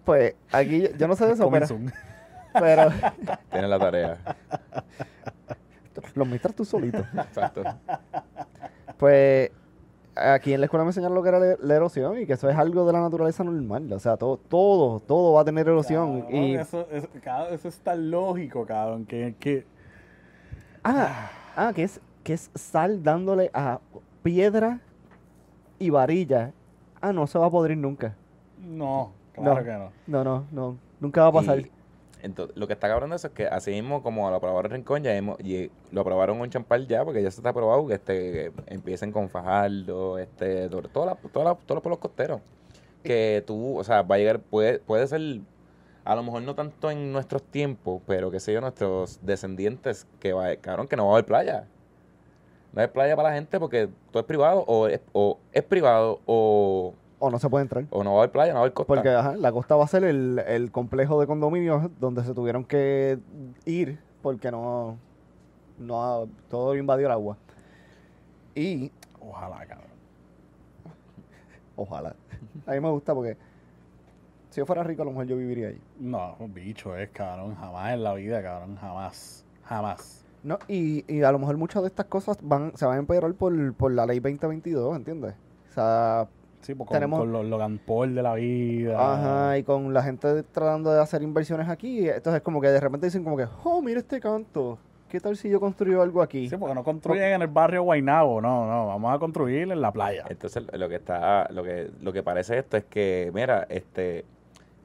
Pues aquí, yo no sé de eso, pero, pero Tiene la tarea. lo administras tú solito. Exacto. Pues aquí en la escuela me enseñaron lo que era la, la erosión y que eso es algo de la naturaleza normal. O sea, todo, todo, todo va a tener erosión. Cabrón, y, eso, eso, cabrón, eso es tan lógico, cabrón, que, que ah, ah, que es, que es sal dándole a piedra y varilla. Ah, no se va a podrir nunca. no, claro No. que no. No, no, no. Nunca va a pasar. Y, entonces, lo que está cabrón de eso es que así mismo como lo aprobaron en Rincón, ya hemos, y lo aprobaron en Champal ya, porque ya se está aprobado que este que empiecen con Fajardo, este, todo- toda la- toda la- todos los pueblos costeros. Que tú, o sea, va a llegar, puede, puede ser, a lo mejor no tanto en nuestros tiempos, pero que sé yo, nuestros descendientes, que va, cabrón, que no va a haber playa. No hay playa para la gente porque todo es privado, o es, o es privado, o, O no se puede entrar. o no va a haber playa, no va a haber costa. Porque ajá, la costa va a ser el, el complejo de condominios donde se tuvieron que ir porque no, no todo invadió el agua. Y Ojalá, cabrón. ojalá. A mí me gusta porque si yo fuera rico a lo mejor yo viviría ahí. No, bicho es, cabrón, jamás en la vida, cabrón, jamás, jamás. No, y, y a lo mejor muchas de estas cosas van, se van a empeorar por, por la ley 2022, ¿entiendes? O sea, Sí, pues con, Tenemos- con los Logan Paul de la vida. ajá, y con la gente tratando de hacer inversiones aquí, entonces como que de repente dicen como que, oh, mira este canto, ¿qué tal si yo construyo algo aquí? Sí, porque no construyen en el barrio Guaynabo, no, no, vamos a construir en la playa. Entonces, lo que está, lo que, lo que parece esto es que, mira, este,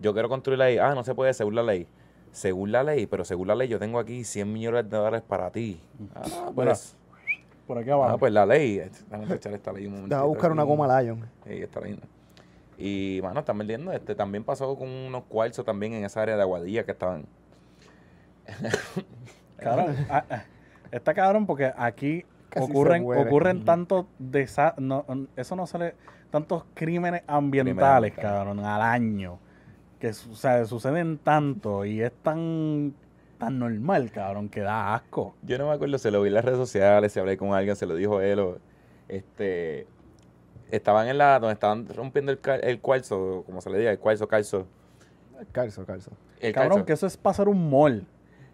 yo quiero construir ahí, ah, no se puede según la ley. Según la ley, pero según la ley yo tengo aquí 100 millones de dólares para ti. Ah, pues, Por aquí abajo. ah, pues la ley. Vamos a echar esta ley un Te momentito vas a buscar una goma Lion. Sí, está linda. Y, mano, están vendiendo, este, también pasó con unos cuarzos también en esa área de Aguadilla que estaban. Cabrón, ah, ah, está cabrón porque aquí Casi ocurren, ocurren tantos desa no, eso no sale, tantos crímenes ambientales, cabrón, al año. Que o sea, suceden tanto y es tan tan normal, cabrón, que da asco. Yo no me acuerdo, se lo vi en las redes sociales, se hablé con alguien, se lo dijo él. o- este, estaban en la, donde estaban rompiendo el, el cuarzo, como se le diga, el cuarzo, calzo. Calzo, calzo. El cabrón, calzo. que eso es pasar un mall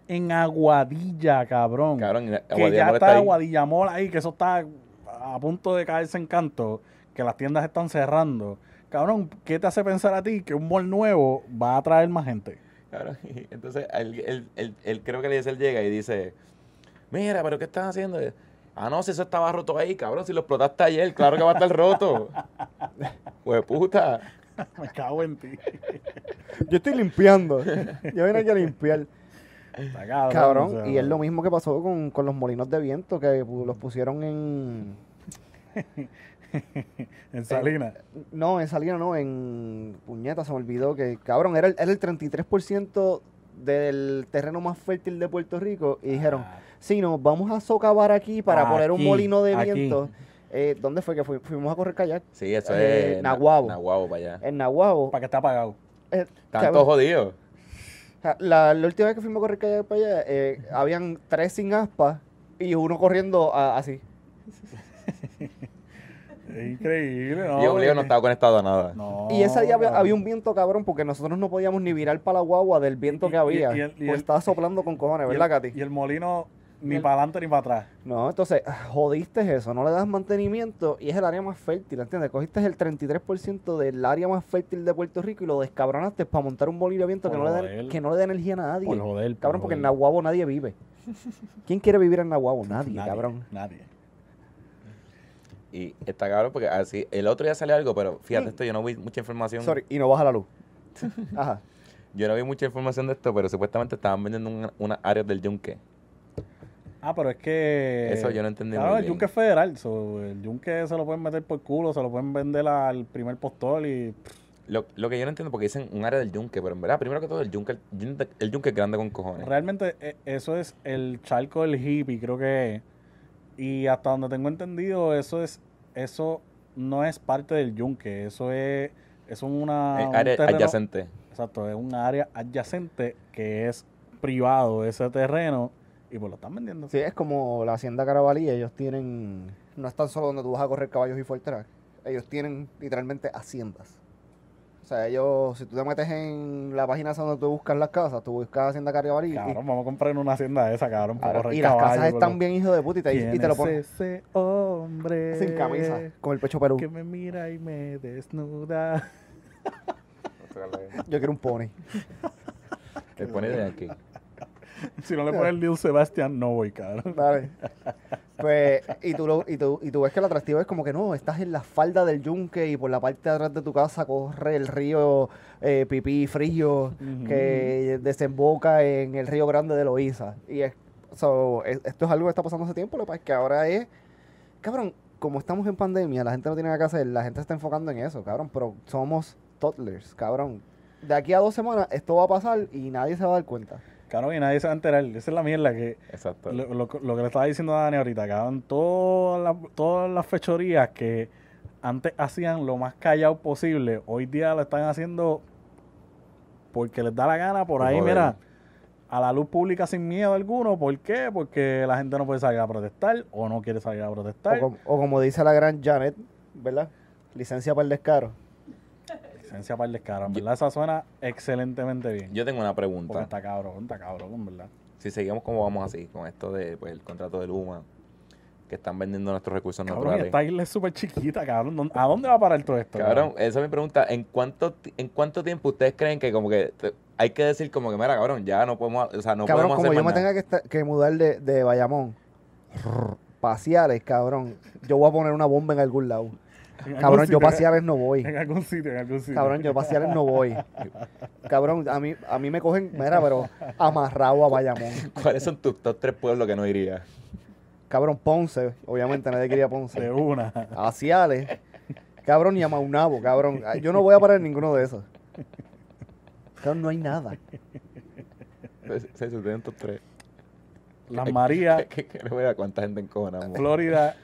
en Aguadilla, cabrón. Cabrón, que Aguadilla ya Mall está ahí. Aguadilla Mall ahí, que eso está a punto de caerse en canto, que las tiendas están cerrando. Cabrón, ¿qué te hace pensar a ti que un mall nuevo va a atraer más gente? Cabrón, y entonces él, él- él- él creo que él llega y dice, mira, pero ¿qué estás haciendo? Ah, no, si eso estaba roto ahí, cabrón, si lo explotaste ayer, claro que va a estar roto. Pues puta. Me cago en ti. Yo estoy limpiando. Yo vine aquí a limpiar. Está cabrón. Cabrón, o sea, y es lo mismo que pasó con, con los molinos de viento que los pusieron en... En Salinas. No, en Salinas no, en Puñeta se me olvidó que, cabrón, era el, era el 33% del terreno más fértil de Puerto Rico y dijeron, Ah, sí, nos vamos a socavar aquí para poner un molino de viento. Eh, ¿Dónde fue que fui- fuimos a correr kayak? Sí, eso Eh, es na- Naguabo. Naguabo para allá. En Nahuabo. para que esté apagado. Eh, Tanto jodido. la, la última vez que fuimos a correr kayak para allá, eh, habían tres sin aspas y uno corriendo a- así. Es increíble, ¿no? y obligado no estaba conectado a nada. no, Y ese día había, un viento cabrón porque nosotros no podíamos ni virar para la guagua del viento Y- que había. y el- y el- estaba soplando con cojones, ¿verdad, Katy? Y el molino ni para adelante ni para atrás. No, entonces jodiste eso, no le das mantenimiento y es el área más fértil, ¿entiendes? Cogiste el 33% del área más fértil de Puerto Rico y lo descabronaste para montar un molino de viento que no, le dé, que no le dé energía a nadie. Por joder. por cabrón, porque en. Nahuabo nadie vive. ¿Quién quiere vivir en Nahuabo? Nadie, Nadie, cabrón. Nadie. Y está cabrón porque así, el otro día sale algo, pero fíjate esto, yo no vi mucha información. Mm. Sorry, y no baja la luz. Ajá. Yo no vi mucha información de esto, pero supuestamente estaban vendiendo una- unas áreas del yunque. Ah, pero es que. Eso yo no entendí Claro, muy el bien. yunque es federal. so, el yunque se lo pueden meter por culo, se lo pueden vender al primer postor y. Lo, lo que yo no entiendo porque dicen un área del yunque, pero en verdad, primero que todo, el yunque, el yunque, es grande con cojones. Realmente eh, eso es el charco del hippie, creo que es. Y hasta donde tengo entendido, eso es. Eso no es parte del yunque. Eso es. Es una. Es un área terreno- adyacente. Exacto, es un área adyacente que es privado ese terreno y pues lo están vendiendo. Sí, es como la Hacienda Carabalí, ellos tienen, no es tan solo donde tú vas a correr caballos y full track, ellos tienen literalmente haciendas. O sea, ellos, si tú te metes en la página esa donde tú buscas las casas, tú buscas Hacienda Carabalí y, Cabrón, vamos a comprar una hacienda de esa, cabrón, para Claro, correr y las caballo, casas están bien hijos de puta y te, y ¿Quién te lo es ponen ese hombre sin camisa, con el pecho pelú. que me mira y me desnuda? Yo quiero un pony. Te pone de aquí. Si no le pones Lil Sebastian, no voy, cabrón. Vale. Pues, y tú, lo- y, tú, y tú ves que el atractivo es como que no, estás en la falda del yunque y por la parte de atrás de tu casa corre el río eh, Pipí Frío que desemboca en el río Grande de Loíza. Y es, so, es- esto es algo que está pasando hace tiempo, lo que pasa es que ahora es, cabrón, como estamos en pandemia, la gente no tiene nada que hacer, la gente se está enfocando en eso, cabrón, pero somos toddlers, cabrón. De aquí a dos semanas esto va a pasar y nadie se va a dar cuenta. Cabrón, y nadie se va a enterar. Esa es la mierda que... Exacto. Lo, lo- lo que le estaba diciendo a Dani ahorita, cabrón, todas las, todas las fechorías que antes hacían lo más callado posible, hoy día lo están haciendo porque les da la gana por ahí, joder. mira, a la luz pública sin miedo alguno. ¿Por qué? Porque la gente no puede salir a protestar o no quiere salir a protestar. O, com- o como dice la gran Janet, ¿verdad? Licencia para el descaro. Licencia para el descaro. En Yo- verdad, esa suena excelentemente bien. Yo tengo una porque pregunta. está cabrón, está cabrón, en verdad. Si seguimos como vamos así, con esto de pues, el contrato de Luma, que están vendiendo nuestros recursos Cabrón, naturales. esta isla es súper chiquita, cabrón. ¿Dónde- ¿A dónde va a parar todo esto? Cabrón, esa es mi pregunta. ¿En cuánto, ¿En cuánto tiempo ustedes creen que como que te- hay que decir como que, mira, cabrón, ya no podemos, o sea, no cabrón, podemos como hacer yo me nada. tenga que, que mudar de, de Bayamón, paseales, cabrón, yo voy a poner una bomba en algún lado. En Cabrón, yo paseales no voy. En algún sitio, en algún sitio. Cabrón, yo paseales no voy. Cabrón, a mí, a mí me cogen, mira, pero amarrado a Bayamón. ¿Cuáles son tus top tres pueblos que no irías? Cabrón, Ponce, obviamente nadie quería De Ponce. una. Aciales, cabrón, y a Maunabo, cabrón. Yo no voy a parar en ninguno de esos. Cabrón, no hay nada. Se suceden top tres. Las Marías, Que, que, que no vea cuánta gente encojonamos. Florida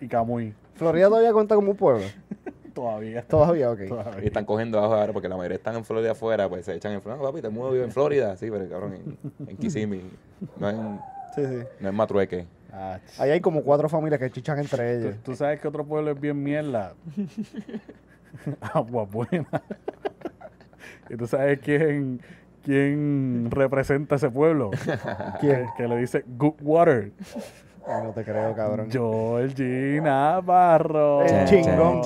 y Camuy. Florida todavía cuenta como un pueblo. Todavía. Todavía, ok. Y están cogiendo abajo ahora porque la mayoría están en Florida afuera, pues se echan en Florida. No, papi, te mudo vivo en Florida. Sí, pero cabrón, en, en Kissimmee. No en, Sí, sí. no en Matrueque. Ah, Ahí hay como cuatro familias que chichan entre ¿Tú, ellas. tú sabes que otro pueblo es bien mierda. Agua buena. y tú sabes quién, quién representa ese pueblo. ¿Quién? Que, que le dice Good Water. Ay, no te creo, cabrón. Georgie Navarro. El chingón.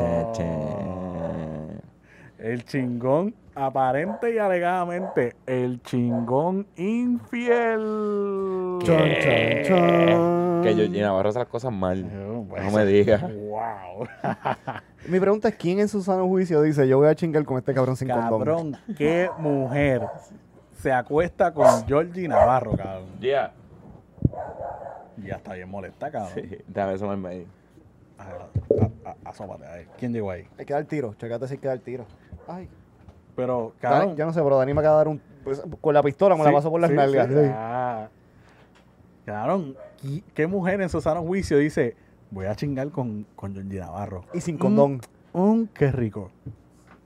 El chingón, aparente y alegadamente, el chingón infiel. Chon, chon, chon. Que yo Navarro hace las cosas mal. Eh, pues, No me digas. Wow. Mi pregunta es: ¿quién en su sano juicio dice yo voy a chingar con este cabrón sin condón? Cabrón, qué mujer se acuesta con Georgie Navarro, cabrón. Ya. Ya está bien molesta, cabrón. Sí, déjame asomarme ahí. A, a- a- asómate ahí. ¿Quién llegó ahí? Hay que dar tiro. Checate si hay que dar tiro. Ay. Pero, Dani, cabrón. yo no sé, pero Dani me acaba de dar un. pues, con la pistola me la sí, paso por las sí, nalgas. sí. Ah. Cabrón, ¿qué- ¿qué mujer en su sano juicio dice, voy a chingar con, con Georgie Navarro? Y sin condón. Mm, qué rico.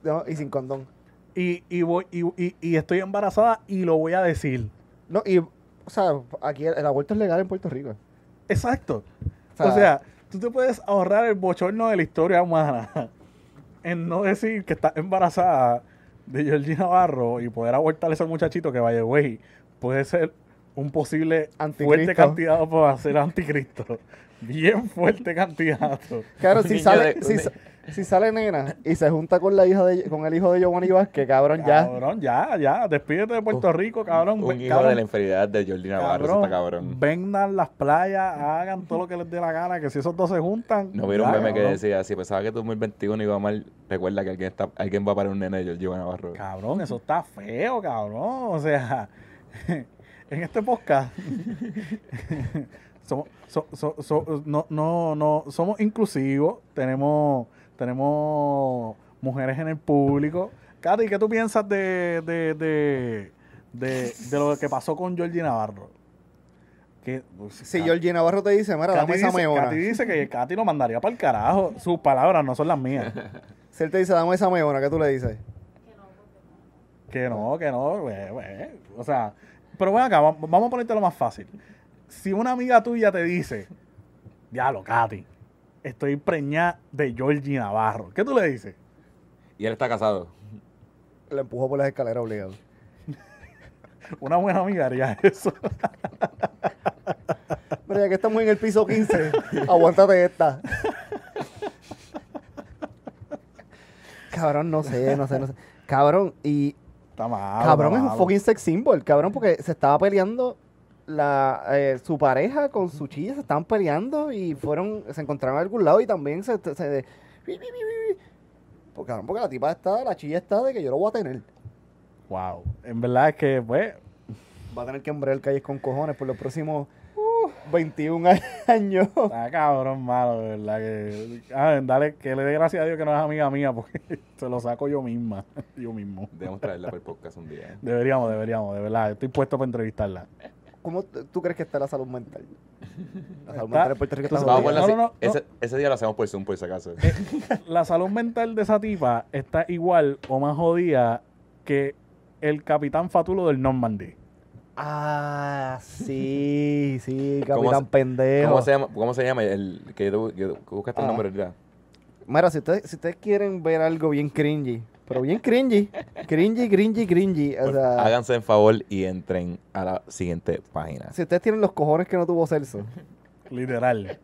No, y sin condón. Y, y, voy, y, y- y estoy embarazada y lo voy a decir. No, y. O sea, aquí el, el aborto es legal en Puerto Rico. Exacto. O sea- O sea, tú te puedes ahorrar el bochorno de la historia humana en no decir que estás embarazada de Georgie Navarro y poder abortar a ese muchachito que, vaya, güey, puede ser un posible Anticristo. fuerte candidato para ser anticristo. Bien fuerte candidato. Claro, si sale, si, si sale nena y se junta con la hija de con el hijo de Giovanni Vázquez, cabrón, ya. Cabrón, ya, ya. Despídete de Puerto Rico, cabrón. Un hijo cabrón, de la inferioridad de Jordi Navarro, eso está cabrón. Vengan las playas, hagan todo lo que les dé la gana, que si esos dos se juntan. No vieron un meme que cabrón. decía, si pensaba que 2021 iba mal, recuerda que alguien, está, alguien va a parar un nene de Jordi Navarro. Cabrón, eso está feo, cabrón. O sea, en este podcast somos, so- so- so- no, no, no, somos inclusivos, tenemos, tenemos mujeres en el público. Katy, ¿qué tú piensas de, de, de, de, de lo que pasó con Georgie Navarro? Que, pues, Si Katy- Georgie Navarro te dice, mira, dame esa meona. Katy dice que Katy lo mandaría para el carajo. Sus palabras no son las mías. Si él te dice, dame esa meona, ¿qué tú le dices? Que no, que no, güey, güey. O sea, pero bueno, acá, va- vamos a ponerte lo más fácil. Si una amiga tuya te dice, diablo, Katy, estoy preñada de Georgie Navarro, ¿qué tú le dices? Y él está casado. Le empujó por las escaleras obligado. Una buena amiga haría eso. Mira, ya que estamos en el piso 15, aguántate esta. Cabrón, no sé, no sé, no sé. Cabrón, y Está mal. cabrón está es un fucking sex symbol, cabrón, porque se estaba peleando la eh, su pareja con su chilla, se estaban peleando y fueron, se encontraron en algún lado y también se, se- cabrón, porque la tipa está, la chilla está de que yo lo voy a tener. Wow. En verdad es que, pues, Va a tener que embrear calles con cojones por los próximos 21 años. está cabrón malo, de verdad. Que, ah, dale, que le dé gracias a Dios que no es amiga mía, porque se lo saco yo misma. Yo mismo. Debemos traerla para el podcast un día. Deberíamos, deberíamos, de verdad. Estoy puesto para entrevistarla. ¿Cómo tú crees que está la salud mental? La salud mental en Puerto Rico está Vamos a jodida. ponerla No, no, no, ese, ese día lo hacemos por Zoom, por si acaso. La salud mental de esa tipa está igual o más jodida que el capitán Fatulo del Normandy. Ah, sí, sí, ¿Cómo capitán se- pendejo. ¿Cómo se llama? ¿Cómo se llama? El que yo, yo- que buscaste Ah. el nombre ahorita. Mira, si ustedes, si ustedes quieren ver algo bien cringy, pero bien cringy, cringy, cringy, cringy, o sea, Háganse en favor y entren a la siguiente página. si ustedes tienen los cojones que no tuvo Celso, Literal.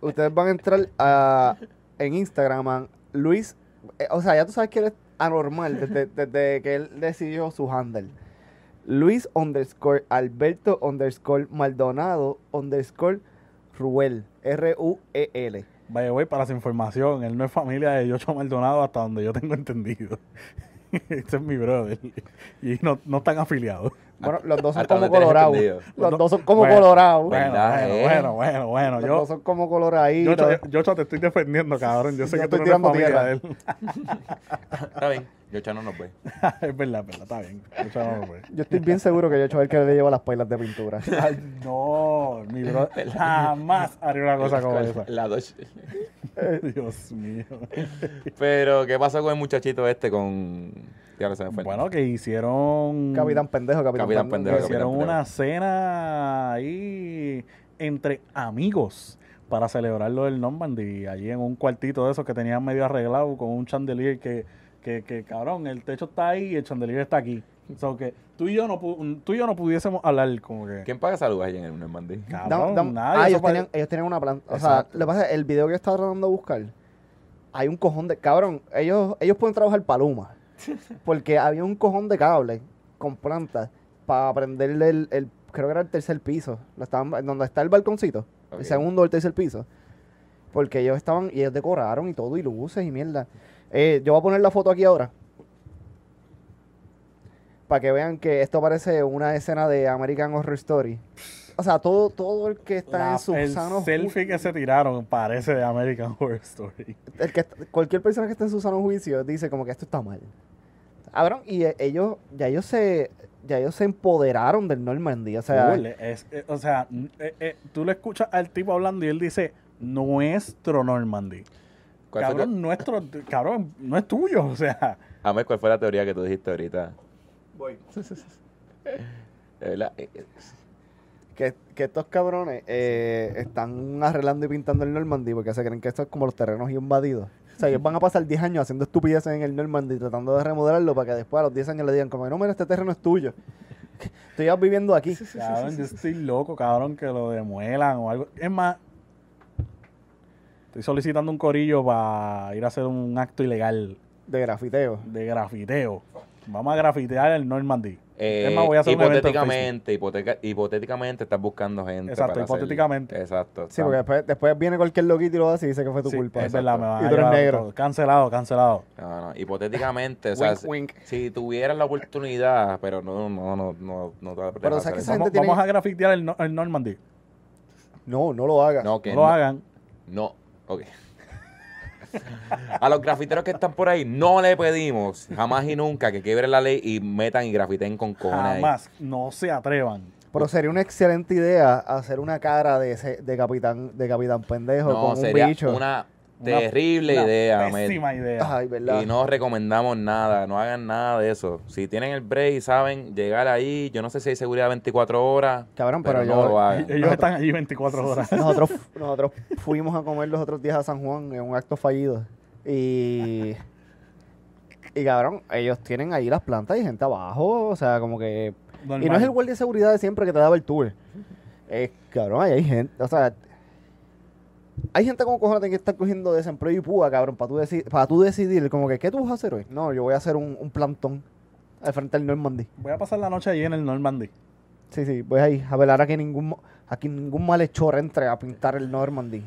ustedes van a entrar a, en Instagram a Luis, eh, o sea, ya tú sabes que él es anormal desde, desde que él decidió su handle. Luis underscore Alberto underscore Maldonado underscore Ruel. R-U-E-L. Vaya, güey, para su información, él no es familia de Yocho Maldonado hasta donde yo tengo entendido. este es mi brother. Y no, no están afiliados. Bueno, los dos son Hasta como colorados. Los dos son como bueno, colorados. Bueno, ¿Verdad, bueno, eh? bueno, bueno, bueno. Los Yo, dos son como coloraditos. Yocho, Yocho, te estoy defendiendo, cabrón. Yo sé Yo que tú estoy no eres de él. Está bien, yo no nos ve. es verdad, es verdad, está bien. Yocho no lo ve. Yo estoy bien seguro que yo he hecho el que le lleva las pailas de pintura. Ay, no, mi bro jamás haría una cosa como esa. La dos. Dios mío. Pero, ¿qué pasó con el muchachito este con. Ya se me fue. Bueno, que hicieron. Capitán pendejo, capitán, Capitán pendejo, pendejo. hicieron Capitán una cena ahí entre amigos para celebrarlo del Normandy. Allí en un cuartito de esos que tenían medio arreglado con un chandelier que, que, que cabrón, el techo está ahí y el chandelier está aquí. So que tú y yo no, tú y yo no pudiésemos hablar como que. ¿Quién paga salud ahí en el Normandí? Cabrón, nadie, ah, ellos pare- tenían, ellos tenían una planta. O Exacto. sea, lo que pasa es que el video que yo estaba tratando de buscar, hay un cojón de. Cabrón, ellos, ellos pueden trabajar paluma. Porque había un cojón de cable con plantas para prenderle el, el- Creo que era el tercer piso. Estaban, donde está el balconcito. El segundo o el tercer piso. Porque ellos estaban. Y ellos decoraron y todo, y luces y mierda. Eh, yo voy a poner la foto aquí ahora. Para que vean que esto parece una escena de American Horror Story. O sea, todo, todo el que está La- en su el sano ju- selfie que se tiraron parece de American Horror Story. el que cualquier persona que esté en su sano juicio dice como que esto está mal. Cabrón, y eh, ellos, ya ellos se, ya ellos se empoderaron del Normandy. O sea, Cool, es- eh, o sea, eh, eh, tú le escuchas al tipo hablando y él dice nuestro Normandy. ¿Cuál fue, Cabrón, nuestro, cabrón, no es tuyo, o sea. Amé, ¿cuál fue la teoría que tú dijiste ahorita? voy. De verdad, Que, que estos cabrones eh, están arreglando y pintando el Normandy porque se creen que esto es como los terrenos invadidos. O sea, ellos van a pasar 10 años haciendo estupideces en el Normandy tratando de remodelarlo para que después a los 10 años le digan como, no, mira, este terreno es tuyo. Ya viviendo aquí. Cabrón, yo estoy loco, cabrón, que lo demuelan o algo. Es más, estoy solicitando un corillo para ir a hacer un acto ilegal De grafiteo. de grafiteo. Vamos a grafitear el Normandy. eh, es más, voy a hacer un hipotéticamente, hipoteca- hipotéticamente estás buscando gente. Exacto, para hacer- hipotéticamente. Exacto. Sí, porque después, después viene cualquier loquito y lo hace y dice que fue tu Sí, culpa. es verdad, me Y a tú eres negro. todo. Cancelado, cancelado. No, no, hipotéticamente, o sea, Wink, si- wink. si tuvieras la oportunidad, pero no, no, no, no, no te vas a Pero, o sea, que esa gente Vamos, tiene- vamos a grafitear el, no- el Normandy. No, no lo haga. No, que No lo hagan. No, ok. A los grafiteros que están por ahí, no le pedimos jamás y nunca que quiebren la ley y metan y grafiten con cojones ahí. Jamás. No se atrevan. Pero sería una excelente idea hacer una cara de ese, de capitán, de capitán pendejo No, con un sería bicho. una Una- terrible una idea, Ahmed. Pésima idea. Ay, verdad. Y no recomendamos nada, no hagan nada de eso. Si tienen el break y saben llegar ahí, yo no sé si hay seguridad 24 horas, Cabrón, pero, pero no yo- lo hagan. Ellos están allí 24 horas. Nosotros, nosotros fuimos a comer los otros días a San Juan en un acto fallido. Y. Y cabrón, ellos tienen ahí las plantas y gente abajo. O sea, como que. Y no es el guardia de seguridad de siempre que te daba el tour. Es, cabrón, ahí hay gente. O sea. Hay gente como cojones que estar cogiendo desempleo y púa, cabrón, para tú, deci- para tú decidir, como que, ¿qué tú vas a hacer hoy? No, yo voy a hacer un, un plantón al frente del Normandy. Voy a pasar la noche allí en el Normandy. Sí, sí, voy ahí a velar a que ningún, a que ningún malhechor entre a pintar el Normandy.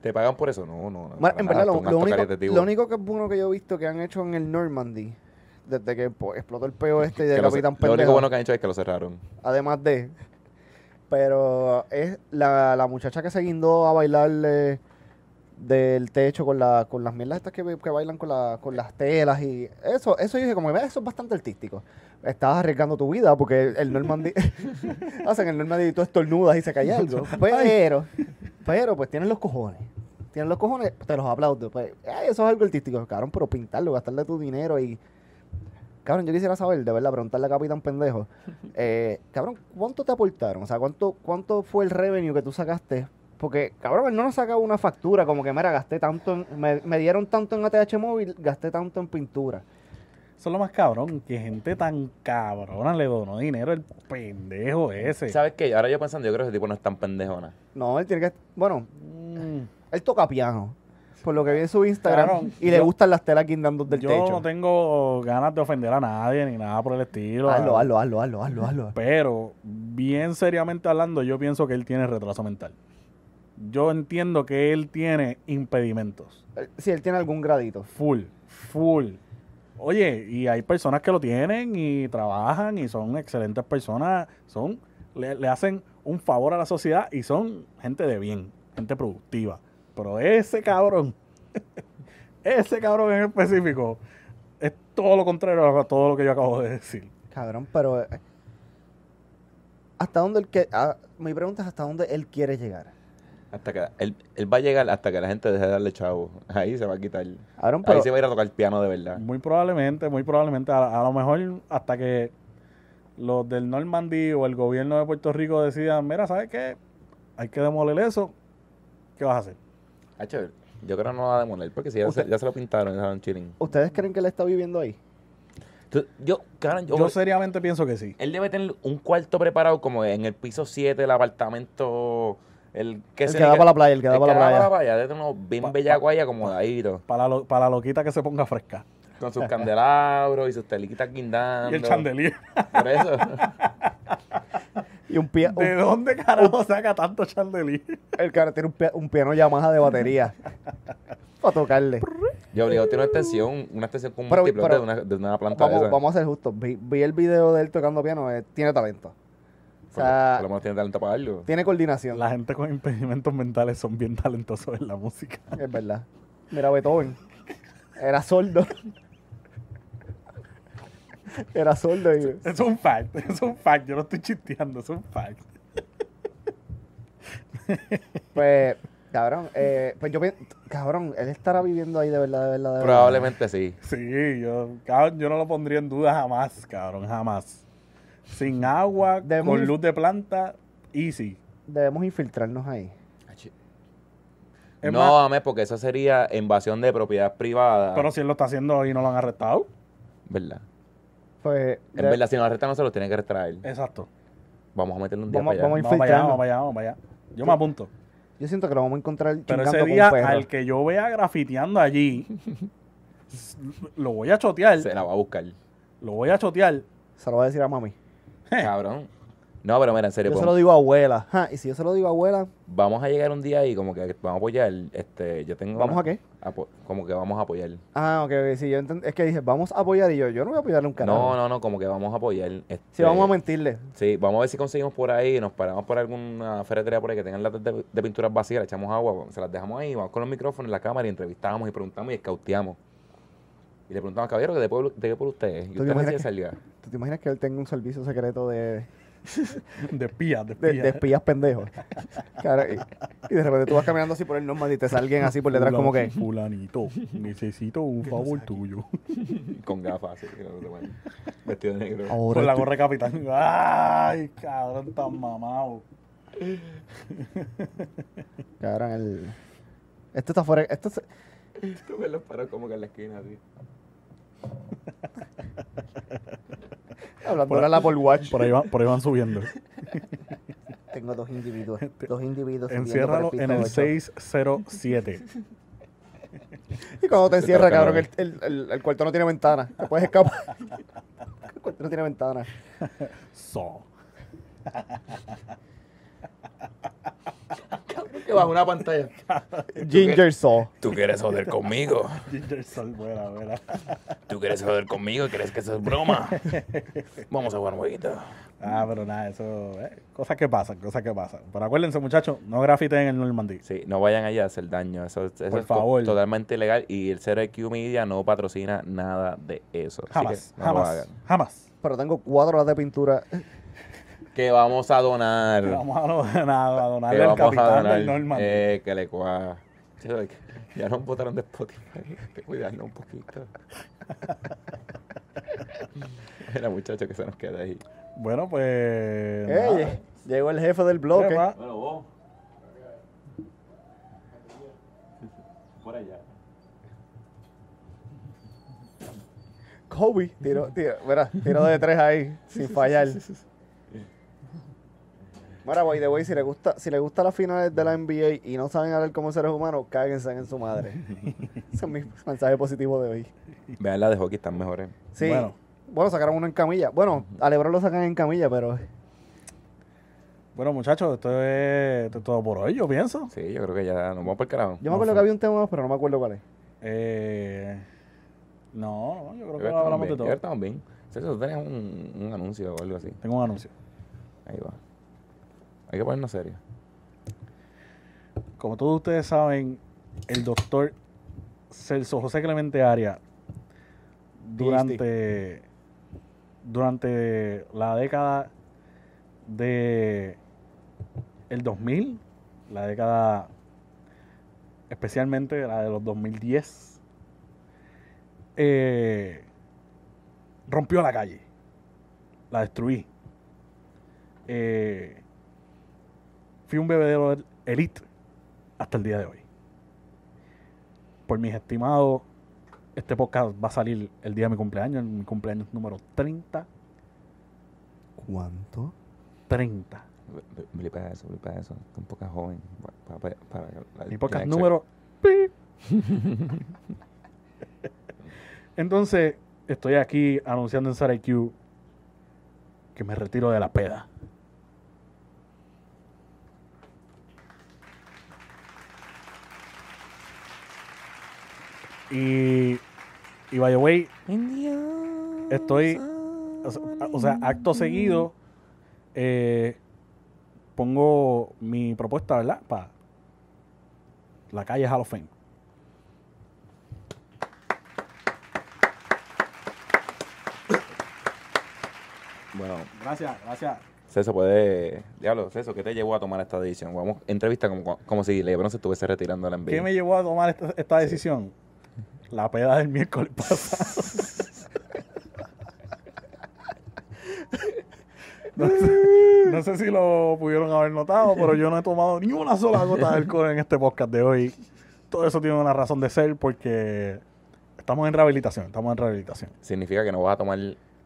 ¿Te pagan por eso? No, no. no Bueno, para en verdad, lo, lo único, lo que es bueno que yo he visto que han hecho en el Normandy, desde que pues, explotó el peo este de Que lo, Capitán lo Pendejo, único bueno que han hecho es que lo cerraron. además de... Pero es la, la muchacha que se guindó a bailar eh, del techo con, la, con las mierdas estas que, que bailan con, la, con las telas y eso, eso yo dije como, "Ve, eso es bastante artístico. Estabas arriesgando tu vida porque el Normandy, hacen el Normandy y tú estornudas y se cae algo. Pero, pero pues tienen los cojones. Tienen los cojones, te los aplaudo. Pues, ay, eso es algo artístico, cabrón, pero pintarlo, gastarle tu dinero y... Cabrón, yo quisiera saber, de verdad, preguntarle a Capitán Pendejo. eh, cabrón, ¿cuánto te aportaron? O sea, ¿cuánto, ¿cuánto fue el revenue que tú sacaste? Porque, cabrón, él no nos sacaba una factura como que, mira, gasté tanto, en- me, me dieron tanto en ATH móvil, gasté tanto en pintura. Eso es lo más cabrón, que gente tan cabrona le donó dinero el pendejo ese. ¿Sabes qué? Ahora yo pensando, yo creo que ese tipo no es tan pendejona. No, él tiene que... Bueno, Mm, él toca piano. Por lo que vi en su Instagram. Y le yo- gustan las telas guindando del Yo techo. no tengo ganas de ofender a nadie ni nada por el estilo. Hazlo, hazlo, hazlo, hazlo, hazlo, hazlo. Pero, bien seriamente hablando, yo pienso que él tiene retraso mental. Yo entiendo que él tiene impedimentos. Eh, Si él tiene algún gradito. Full, full. Oye, y hay personas que lo tienen y trabajan y son excelentes personas. Son, le, le hacen un favor a la sociedad y son gente de bien, gente productiva. Pero ese cabrón, ese cabrón en específico, es todo lo contrario a todo lo que yo acabo de decir. Cabrón, pero. eh, ¿Hasta dónde él que ah, Mi pregunta es: ¿hasta dónde él quiere llegar? Hasta que él, él va a llegar hasta que la gente deje de darle chavo. Ahí se va a quitar. Cabrón, Ahí pero. se va a ir a tocar el piano de verdad. Muy probablemente, muy probablemente, a, a lo mejor hasta que los del Normandy o el gobierno de Puerto Rico decidan, mira, ¿sabes qué? Hay que demoler eso. ¿Qué vas a hacer? Hacho, yo creo que no va a demoler porque si ya, Usted- se, ya se lo pintaron y dejaron chilling. ¿Ustedes creen que él está viviendo ahí? Yo, cabrón, yo, Yo seriamente pienso que sí. él debe tener un cuarto preparado como en el piso 7 del apartamento. El que El se que da para la playa, el que da el para la playa. playa. Debe tener uno bien Pa- bellaco ahí acomodadito. Para la, lo- para la loquita que se ponga fresca. Con sus candelabros y sus teliquitas guindando. Y el chandelier. Por eso. Y un pie. ¿De dónde carajo saca tanto chandelier? el cara tiene un, pia- un piano Yamaha de batería. para tocarle. Yo obligado tiene una extensión, una extensión con un Pero- de, una, de una planta de Vamos, esa. vamos a ser justos. Vi, vi el video de él tocando piano. eh, tiene talento. O sea, por lo menos tiene talento para algo. tiene coordinación. La gente con impedimentos mentales son bien talentosos en la música. Es verdad. Mira, Beethoven. Era sordo. Era sordo. Y, Es un fact, es un fact. Yo no estoy chisteando, es un fact. pues, cabrón, eh, pues yo pienso, cabrón, él estará viviendo ahí de verdad, de verdad, de verdad. Probablemente sí. Sí, yo, cabrón, yo no lo pondría en duda jamás, cabrón, jamás. Sin agua, Debemos con luz de planta, easy. Debemos infiltrarnos ahí. Es no, más- amé, porque eso sería invasión de propiedad privada. Pero si él lo está haciendo y no lo han arrestado. ¿Verdad? Pues, En de- verdad, si nos arrestan, no se los tienen que arrestar a él. Exacto. Vamos a meterle un día Vamos- para allá. vamos a Vamos para allá, vamos para allá, vamos para allá. Yo me apunto. yo siento que lo vamos a encontrar Pero chingando ese con día, un perro. al que yo vea grafiteando allí, lo voy a chotear. Se la va a buscar. Lo voy a chotear. Se lo voy a decir a mami. Cabrón. No, pero mira, en serio, Yo se podemos- lo digo a abuela. Ja, y si yo se lo digo a abuela, vamos a llegar un día y como que vamos a apoyar. Este, yo tengo ¿vamos una- a qué? como que vamos a apoyar. Ah, ok, ok, sí, yo es que dije, vamos a apoyar y yo, yo no voy a apoyarle un carajo. No, no, no, como que vamos a apoyar. Este, Sí, vamos a mentirle. Sí, vamos a ver si conseguimos por ahí, nos paramos por alguna ferretería por ahí que tengan latas de, de pinturas vacías, le echamos agua, se las dejamos ahí, vamos con los micrófonos en la cámara y entrevistamos y preguntamos y escauteamos. Y le preguntamos, caballero, ¿de, pueblo, ¿de qué pueblo usted es? Y ¿Tú te usted recién que- salga. ¿Tú te imaginas que él tenga un servicio secreto de, De espía, de de, espía. de espías pendejos? Cara, y, y de repente tú vas caminando así por el normal y te salgan así por detrás como que... Fulanito, necesito un favor tuyo. Con gafas, así, vestido de negro. Ahora Con la gorra de capitán. Ay, cabrón, tan mamado. Cabrón, el... Esto está fuera... Esto es- Tú ves los paros como que en la esquina, así. Hablando de la Apple Watch. Por ahí, van, por ahí van subiendo. Tengo dos individuos. Dos individuos. Enciérralo por en el piso ocho. 607. Y cuando te encierra, cabrón, el, el, el, el cuarto no tiene ventana. Te puedes escapar. El cuarto no tiene ventana. So. Que bajo una pantalla. Ginger Saw. ¿Tú quieres joder conmigo? Ginger Sol, buena, buena. ¿Tú quieres joder conmigo? ¿Crees que eso es broma? Vamos a jugar un jueguito. Ah, pero nada, eso. eh, cosas que pasan, cosas que pasan. Pero acuérdense, muchachos, no grafiten en el Normandy. Sí, no vayan allá a hacer daño. Eso, eso Por es favor. totalmente ilegal y el 0IQ Media no patrocina nada de eso. Así Jamás, que no lo jamás, hagan. jamás. Pero tengo cuatro horas de pintura. Que vamos a donar. Vamos a donar, a que donarle al vamos a capitán donar. del Normandy. Eh, que le que Ya nos botaron de Spotify. Hay que cuidarnos un poquito. Era muchacho que se nos queda ahí. Bueno, pues. Llegó el jefe del bloque. Bueno, vos. Por allá. Kobe. Tiro, tiro, mira, tiro de tres ahí, sin fallar. Mira, boy, de boy, si le gusta, si le gusta las finales de la NBA y no saben hablar como seres humanos, cáguense en su madre. Ese es mi mensaje positivo de hoy. Vean la de hockey, están mejores. Sí. Bueno, Bueno. sacaron uno en camilla. Bueno, a Lebron lo sacan en camilla, pero Bueno, muchachos, esto es, esto es todo por hoy, yo pienso. Sí, yo creo que ya nos vamos por el carajo. yo me acuerdo que había un tema más, pero no me acuerdo cuál es. Eh, no, no, yo creo Yo que hablamos de bien. yo creo todo. que estamos bien. Un, un anuncio o algo así. Tengo un anuncio. Ahí va. Hay que ponernos serio. Como todos ustedes saben, el doctor Celso José Clemente Aria, durante, durante la década de el 2000, la década especialmente la de los 2010, eh, rompió la calle, la destruí. Eh, fui un bebedero elite hasta el día de hoy. Por mis estimados, este podcast va a salir el día de mi cumpleaños, en mi cumpleaños número 30. ¿Cuánto? 30. Blipa eso, blipa eso. Un poco joven. Para, para, para Mi podcast número. pi. Entonces, estoy aquí anunciando en Sarai Q que me retiro de la peda. Y, y by the way, estoy, o sea, o sea, acto seguido, eh, pongo mi propuesta, ¿verdad? Para la calle Hall of Fame. Bueno, Gracias, gracias. César puede. Diablo, César, ¿qué te llevó a tomar esta decisión? Vamos, entrevista como, como si LeBron se estuviese retirando de la NBA. ¿Qué me llevó a tomar esta, esta decisión? La peda del miércoles pasado. No sé, no sé si lo pudieron haber notado, pero yo no he tomado ni una sola gota de alcohol en este podcast de hoy. Todo eso tiene una razón de ser porque estamos en rehabilitación, estamos en rehabilitación. Significa que no vas a tomar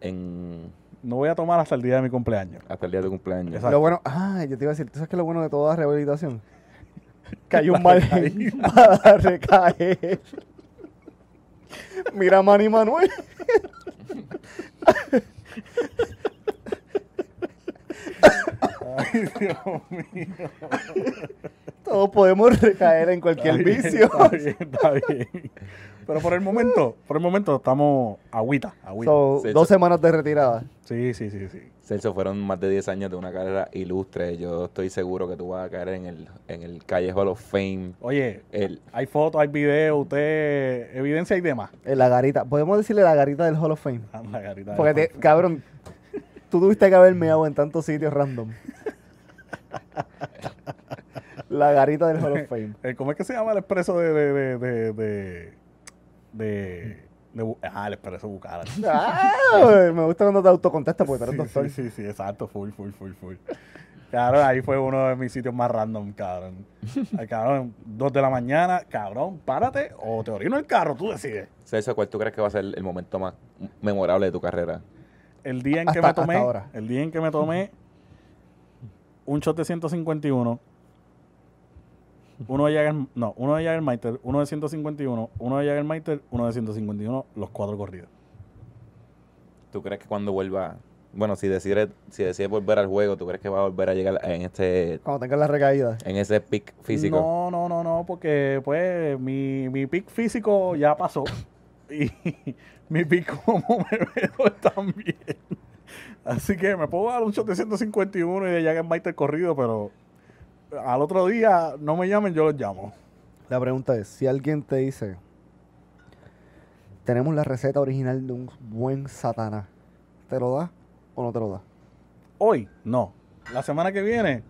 en No voy a tomar hasta el día de mi cumpleaños. hasta el día de tu cumpleaños. Exacto. Lo bueno, ah, yo te iba a decir, ¿tú sabes qué es lo bueno de toda rehabilitación? Que hay un margen para recaer. Mira a Manny Manuel. Ay, Dios mío. Todos podemos recaer en cualquier Está bien, vicio. Está bien, está bien. Pero por el momento, por el momento estamos agüita, agüita. So, dos semanas de retirada. Sí, sí, sí, sí. Celso, fueron más de 10 años de una carrera ilustre. Yo estoy seguro que tú vas a caer en el, en el Calle Hall of Fame. Oye, El, hay fotos, hay videos, usted, evidencia y demás. En la garita. Podemos decirle la garita del Hall of Fame. Anda, carita de Porque, te- cabrón, tú tuviste que haber meado en tantos sitios random. La garita del Hall of Fame. Eh, ¿Cómo es que se llama el expreso de... de, de, de, de, ah, el expreso Bucara. Ah, me gusta cuando te autocontestas porque tú eres doctor. Sí, sí, sí, exacto, full, full, full, full. Cabrón, ahí fue uno de mis sitios más random, cabrón. Ay, cabrón, dos de la mañana, cabrón, párate o te orino el carro, tú decides. Celso, ¿cuál tú crees que va a ser el momento más memorable de tu carrera? El día en que me hasta tomé, ahora. el día en que me tomé un shot de 151, uno de Jagger, no, uno de Jagermeister, uno de 151, uno de Jagermeister, uno de 151, los cuatro corridos. ¿Tú crees que cuando vuelva, bueno, si decides, si decides volver al juego, ¿tú crees que va a volver a llegar en este, Cuando tengas la recaída. en ese pick físico? No, no, no, no, porque pues mi, mi pick físico ya pasó y mi pick como bebedor también. Así que me puedo dar un shot de 151 y de Jagermeister corrido, pero al otro día no me llamen, yo los llamo. La pregunta es, si alguien te dice, tenemos la receta original de un buen satanás, ¿te lo da o no te lo da? Hoy, no. La semana que viene,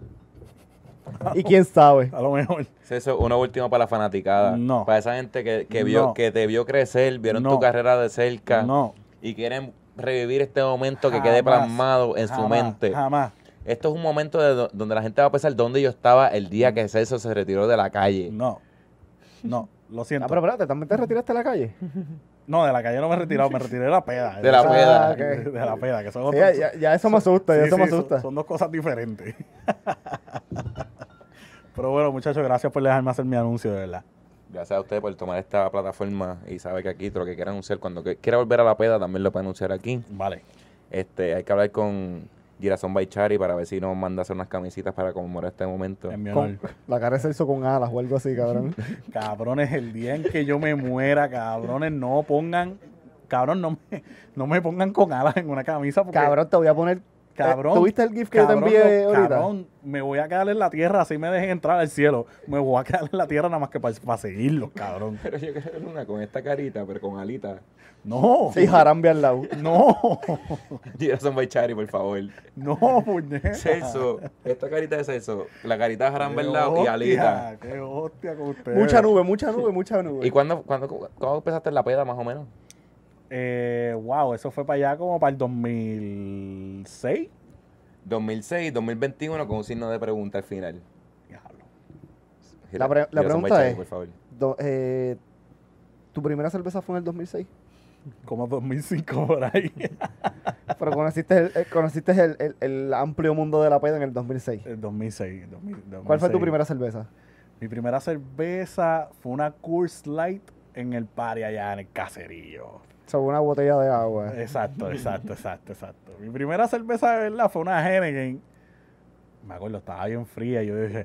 Y quién sabe. a lo mejor. Celso, una última para la fanaticada. No. Para esa gente que, que vio, No. que te vio crecer, vieron No. tu carrera de cerca No. y quieren revivir este momento que quede plasmado en su mente. Jamás. Esto es un momento de do- donde la gente va a pensar dónde yo estaba el día que Celso se retiró de la calle. No. No. Lo siento. Ah, pero espérate, ¿también te retiraste a la calle? No, de la calle no me he retirado, me retiré de la peda. De la peda. Ah, ok. De la peda, que son Sí, otros- ya, eso me asusta, ya Sí, eso me sí, asusta. Son, dos cosas diferentes. Pero bueno, muchachos, gracias por dejarme hacer mi anuncio, de verdad. Gracias a ustedes por tomar esta plataforma y saber que aquí todo lo que quieran anunciar, cuando quiera volver a la peda, también lo puede anunciar aquí. Vale. Este, hay que hablar con Girasón Baichari para ver si nos manda a hacer unas camisitas para conmemorar este momento. En mi Con- honor. la cara de Celso con alas o algo así, cabrón. Cabrones, el día en que yo me muera, cabrones, no pongan. Cabrón, no me, no me pongan con alas en una camisa. Porque, cabrón, te voy a poner. Cabrón. ¿Tuviste el GIF que yo te envié no, ahorita? Cabrón, me voy a quedar en la tierra, así me dejen entrar al cielo. Me voy a quedar en la tierra nada más que para seguirlos, cabrón. Pero yo quiero ver una con esta carita, pero con alita. No, Sí, jarambe al lado. no, Girasón Baichari, por favor. no, puñeta. Celso, esta carita de Celso, la carita de Jarambe al lado y alita. Qué hostia con ustedes. Mucha nube, mucha nube, mucha nube. ¿Y cuándo, cuándo, cuándo empezaste en la peda, más o menos? Eh, wow, eso fue para allá como para el 2006. 2006, 2021, con un signo de pregunta al final. Diablo. La pre- la pregunta es- por favor. Do- eh, ¿Tu primera cerveza fue en el 2006? Como 2005 por ahí. Pero conociste el, eh, conociste el, el- el amplio mundo de la peda en el 2006. El 2006, 2000, ¿Cuál fue tu 2006. primera cerveza? Mi primera cerveza fue una Coors Light en el party allá en el caserío. Sobre una botella de agua. Exacto, exacto, exacto, exacto. Mi primera cerveza de verdad fue una Henneken. Me acuerdo, estaba bien fría y yo dije,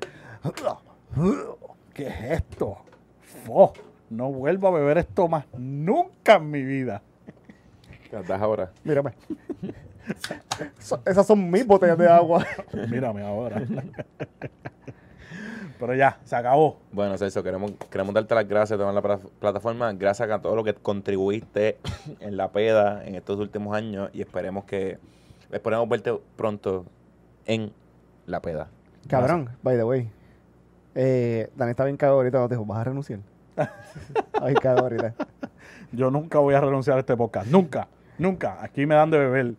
¿qué es esto? Fo, no vuelvo a beber esto más nunca en mi vida. ¿Qué das ahora? Mírame. Esas son mis botellas de agua. Mírame ahora. Pero ya, se acabó. Bueno, Celso, queremos, queremos darte las gracias de tomar la pla- plataforma. Gracias a todo lo que contribuiste en la peda en estos últimos años y esperemos que esperemos verte pronto en la peda. Cabrón, by the way. Eh, Dani está bien cagado ahorita, no te dijo, ¿vas a renunciar? Ay, cagado ahorita. Yo nunca voy a renunciar a este podcast. Nunca, nunca. Aquí me dan de beber.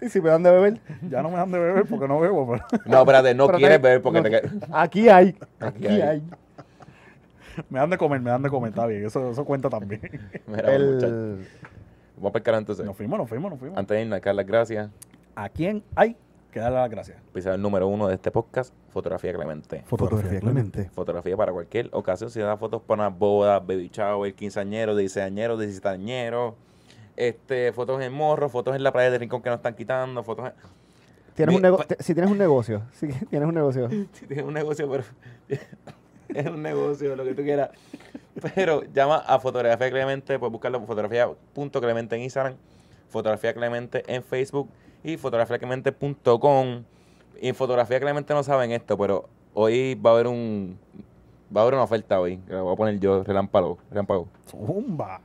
Y si me dan de beber, Ya no me dan de beber porque no bebo, pero No, espérate, no Pero quieres te- beber porque no- te quedas. aquí hay. Aquí Aquí hay. hay. me dan de comer, me dan de comer. Está bien, eso, eso cuenta también. Mira, El, vamos a pescar entonces. Nos fuimos, nos fuimos, nos fuimos. Antes de irnos, hay que dar las gracias. ¿A quién hay que darle las gracias? Episodio número uno de este podcast, Fotografía Clemente. Fotografía Clemente. Fotografía para cualquier ocasión, si da fotos para una boda, baby shower, quinceañero, dieciañero, diecitañero, este, fotos en morro, fotos en la playa de Rincón que nos están quitando, fotos en... Tienes un nego- si tienes un negocio, si tienes un negocio, Si tienes un negocio, pero es un negocio, lo que tú quieras. Pero llama a Fotografía Clemente, puedes buscarlo fotografía.clemente en Instagram, Fotografía Clemente en Facebook y fotografiaclemente.com. Y en Fotografía Clemente no saben esto, pero hoy va a haber un va a haber una oferta hoy, que la voy a poner yo, relámpago, relámpago. Zumba.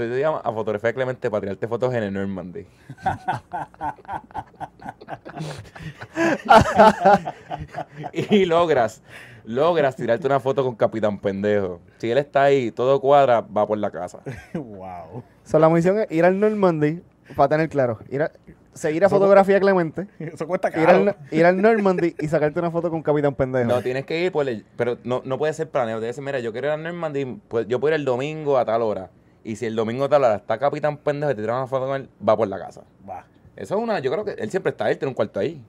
Se te llama a Fotografía Clemente para tirarte fotos en el Normandy. y logras, logras tirarte una foto con Capitán Pendejo. Si él está ahí, todo cuadra, va por la casa. wow. so, la misión es ir al Normandy, para tener claro, ir a, seguir a Eso- Fotografía Clemente, Eso cuesta ir caro. al, ir al Normandy y sacarte una foto con Capitán Pendejo. No, tienes que ir por el, pero no, no puede ser planeado. Debe ser, mira, yo quiero ir a Normandy, pues yo puedo ir el domingo a tal hora. Y si el domingo tal hora está Capitán Pendejo y te tiran una foto con él, va por la casa. Va. Eso es una, yo creo que él siempre está ahí, él tiene un cuarto ahí.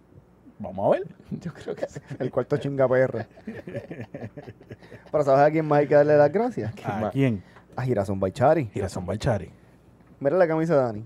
Vamos a ver. Yo creo que sí. El cuarto chinga PR. Pero ¿sabes a quién más hay que darle las gracias? ¿A más? quién? A Girasón Baichari. Girasón Balchari. Mira la camisa de Dani.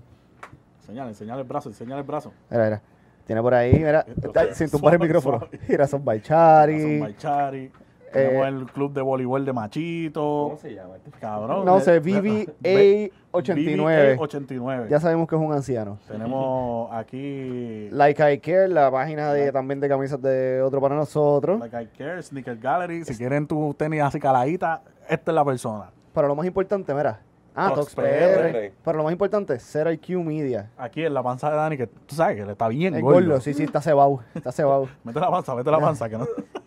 Enseñale, enseñale el brazo, enseñale el brazo. Mira, mira. Tiene por ahí, mira, está- sin tumbar el micrófono. Girasón Girasón Baichari. Eh, Tenemos el club de voleibol de Machito. se llama? Cabrón. No sé, de- VBA89. BBA89. Ya sabemos que es un anciano. Tenemos aquí Like I Care, la página de también de camisas de otro para nosotros. Like I Care, Sneaker Gallery. Si quieren tu tenis así caladita, esta es la persona. Pero lo más importante, mira. Ah, Tox Tox PR. PR. Pero lo más importante, Zero IQ Media. Aquí en la panza de Dani, que tú sabes que le está bien El gordo. gordo, sí, sí, está cebado. Está cebado. Mete la panza, mete la panza, que no.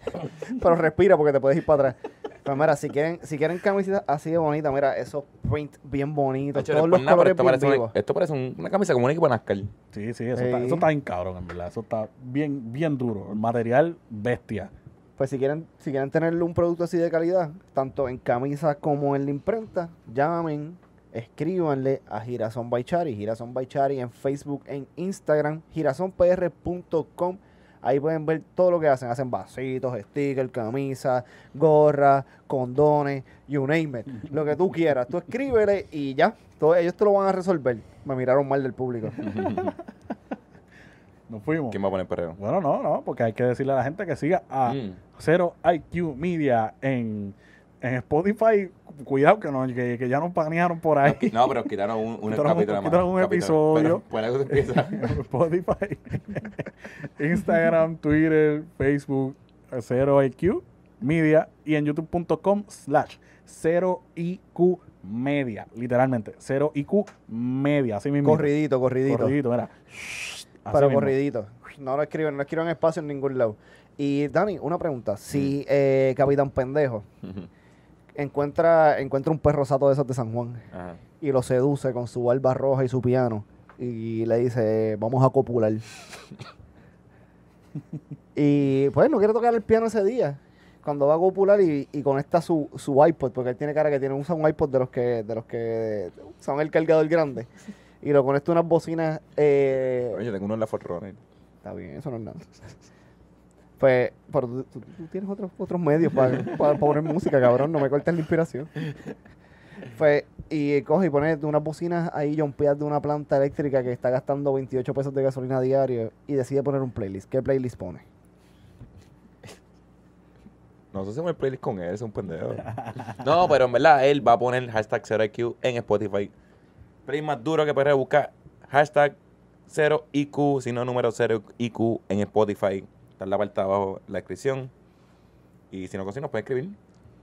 Pero respira porque te puedes ir para atrás. Pues mira, si quieren, si quieren camisetas así de bonitas, mira, esos print bien bonitos, Hacho, todos los nada, pero colores esto bien parece, una, vivos. esto parece un- una camisa como un equipo de NASCAR. Sí, sí, eso, Está, Sí. eso está bien cabrón, en verdad. Eso está bien, bien duro. El material bestia. Pues si quieren, si quieren tener un producto así de calidad, tanto en camisas como en la imprenta, llamen escríbanle a Girasón Baichari, Girasón Baichari en Facebook, en Instagram, girasonpr.com. Ahí pueden ver todo lo que hacen. Hacen vasitos, stickers, camisas, gorras, condones, you name it. Lo que tú quieras. Tú escríbele y ya. Todo, ellos te lo van a resolver. Me miraron mal del público. Nos fuimos. ¿Quién va a poner perreo? Bueno, no, no, porque hay que decirle a la gente que siga a Mm. Cero IQ Media en, en Spotify. Cuidado que, no, que, que ya nos panearon por ahí. No, pero quitaron un, un Quitaron un- capítulo más. quitaron un capítulo. episodio. Pero por eso empieza. Spotify, Instagram, Twitter, Facebook, Cero IQ Media y en youtube.com slash Cero IQ Media. Literalmente, Cero IQ Media. Así mismo. corridito, corridito. Corridito, mira. Así pero mismo. corridito. No lo escriben, no escriban espacio en ningún lado. Y Dani, una pregunta. Si eh, Capitán Pendejo encuentra, encuentra un perro sato de esos de San Juan Ajá. y lo seduce con su barba roja y su piano y le dice, vamos a copular. y pues no quiere tocar el piano ese día. Cuando va a copular y, y conecta su, su iPod, porque él tiene cara que tiene, usa un iPod de los que, de los que son el cargador grande. Y lo conecta a unas bocinas eh, Oye, tengo uno en la Forerunner. Está bien, eso no es nada. Pues, pero tú, tú- tú tienes otros, otros medios para poner música, cabrón. No me cortes la inspiración. Pues, y coge y pone unas bocinas ahí jumpeadas de una planta eléctrica que está gastando 28 pesos de gasolina diario y decide poner un playlist. ¿Qué playlist pone? Nosotros hacemos el playlist con él, es un pendejo. no, pero en verdad él va a poner hashtag 0IQ en Spotify. Playlist más duro que puedes buscar. Hashtag 0IQ, si no número 0IQ en Spotify. Está en la parte de abajo la descripción. Y si no consiguen, nos pueden escribir.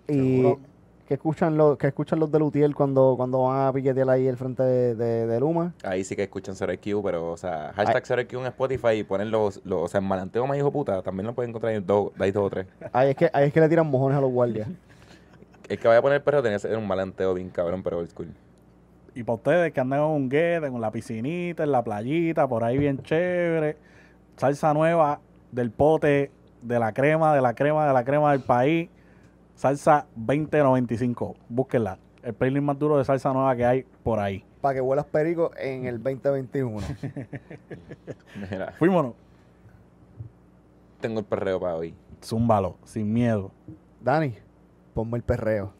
Y que escuchan, los que escuchan los de Lutiel cuando, cuando van a piquetear ahí el frente de, de, de Luma. Ahí sí que escuchan 0IQ, pero, o sea, hashtag 0IQ en Spotify y ponen los, los o sea, en malanteo más hijo puta, también lo pueden encontrar en dos, de ahí dos o tres. Ahí es que, ahí es que le tiran mojones a los guardias. El que vaya a poner el perro tiene que ser un malanteo bien cabrón, pero old school. Y para ustedes que andan en un guete, con la piscinita, en la playita, por ahí bien chévere. Salsa nueva del pote, de la crema, de la crema, de la crema del país. Salsa 2095. Búsquenla. El playlist más duro de salsa nueva que hay por ahí. Para que vuelas perico en el 2021. Mira, Fuímonos. tengo el perreo para hoy. Zúmbalo, sin miedo. Dani, ponme el perreo.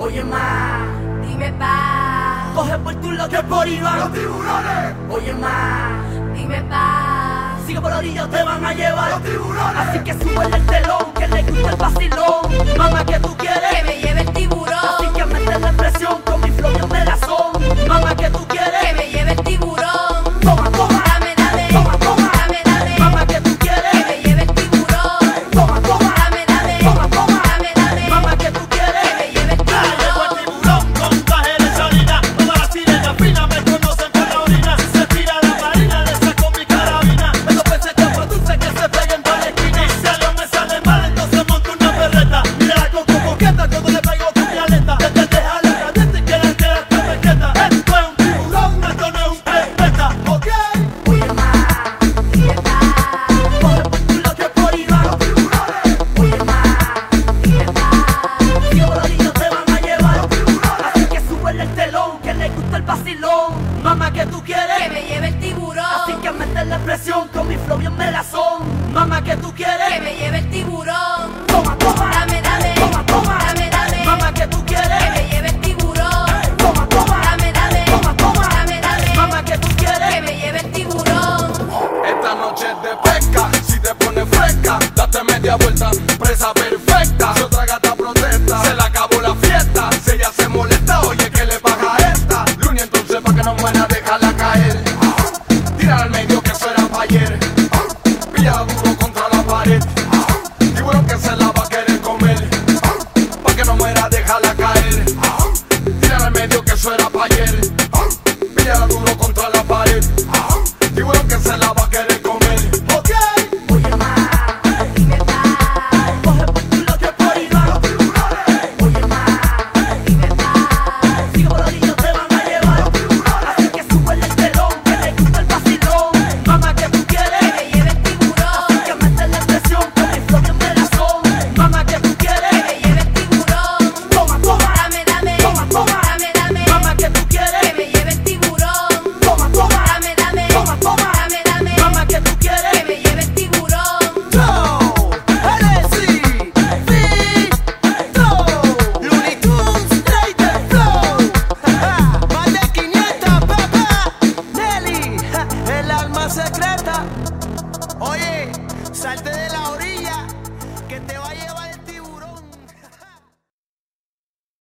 Oye ma, dime pa, coge por tu lado que por ahí van los tiburones. Oye ma, Dime pa, sigue por la orilla te van a llevar los tiburones. Así que sube el telón, que le gusta el vacilón. Mamá que tú que quieres, me lleve el tiburón, así que mete la presión con mi flow de razón. Mamá que tú que quieres, me lleve el tiburón.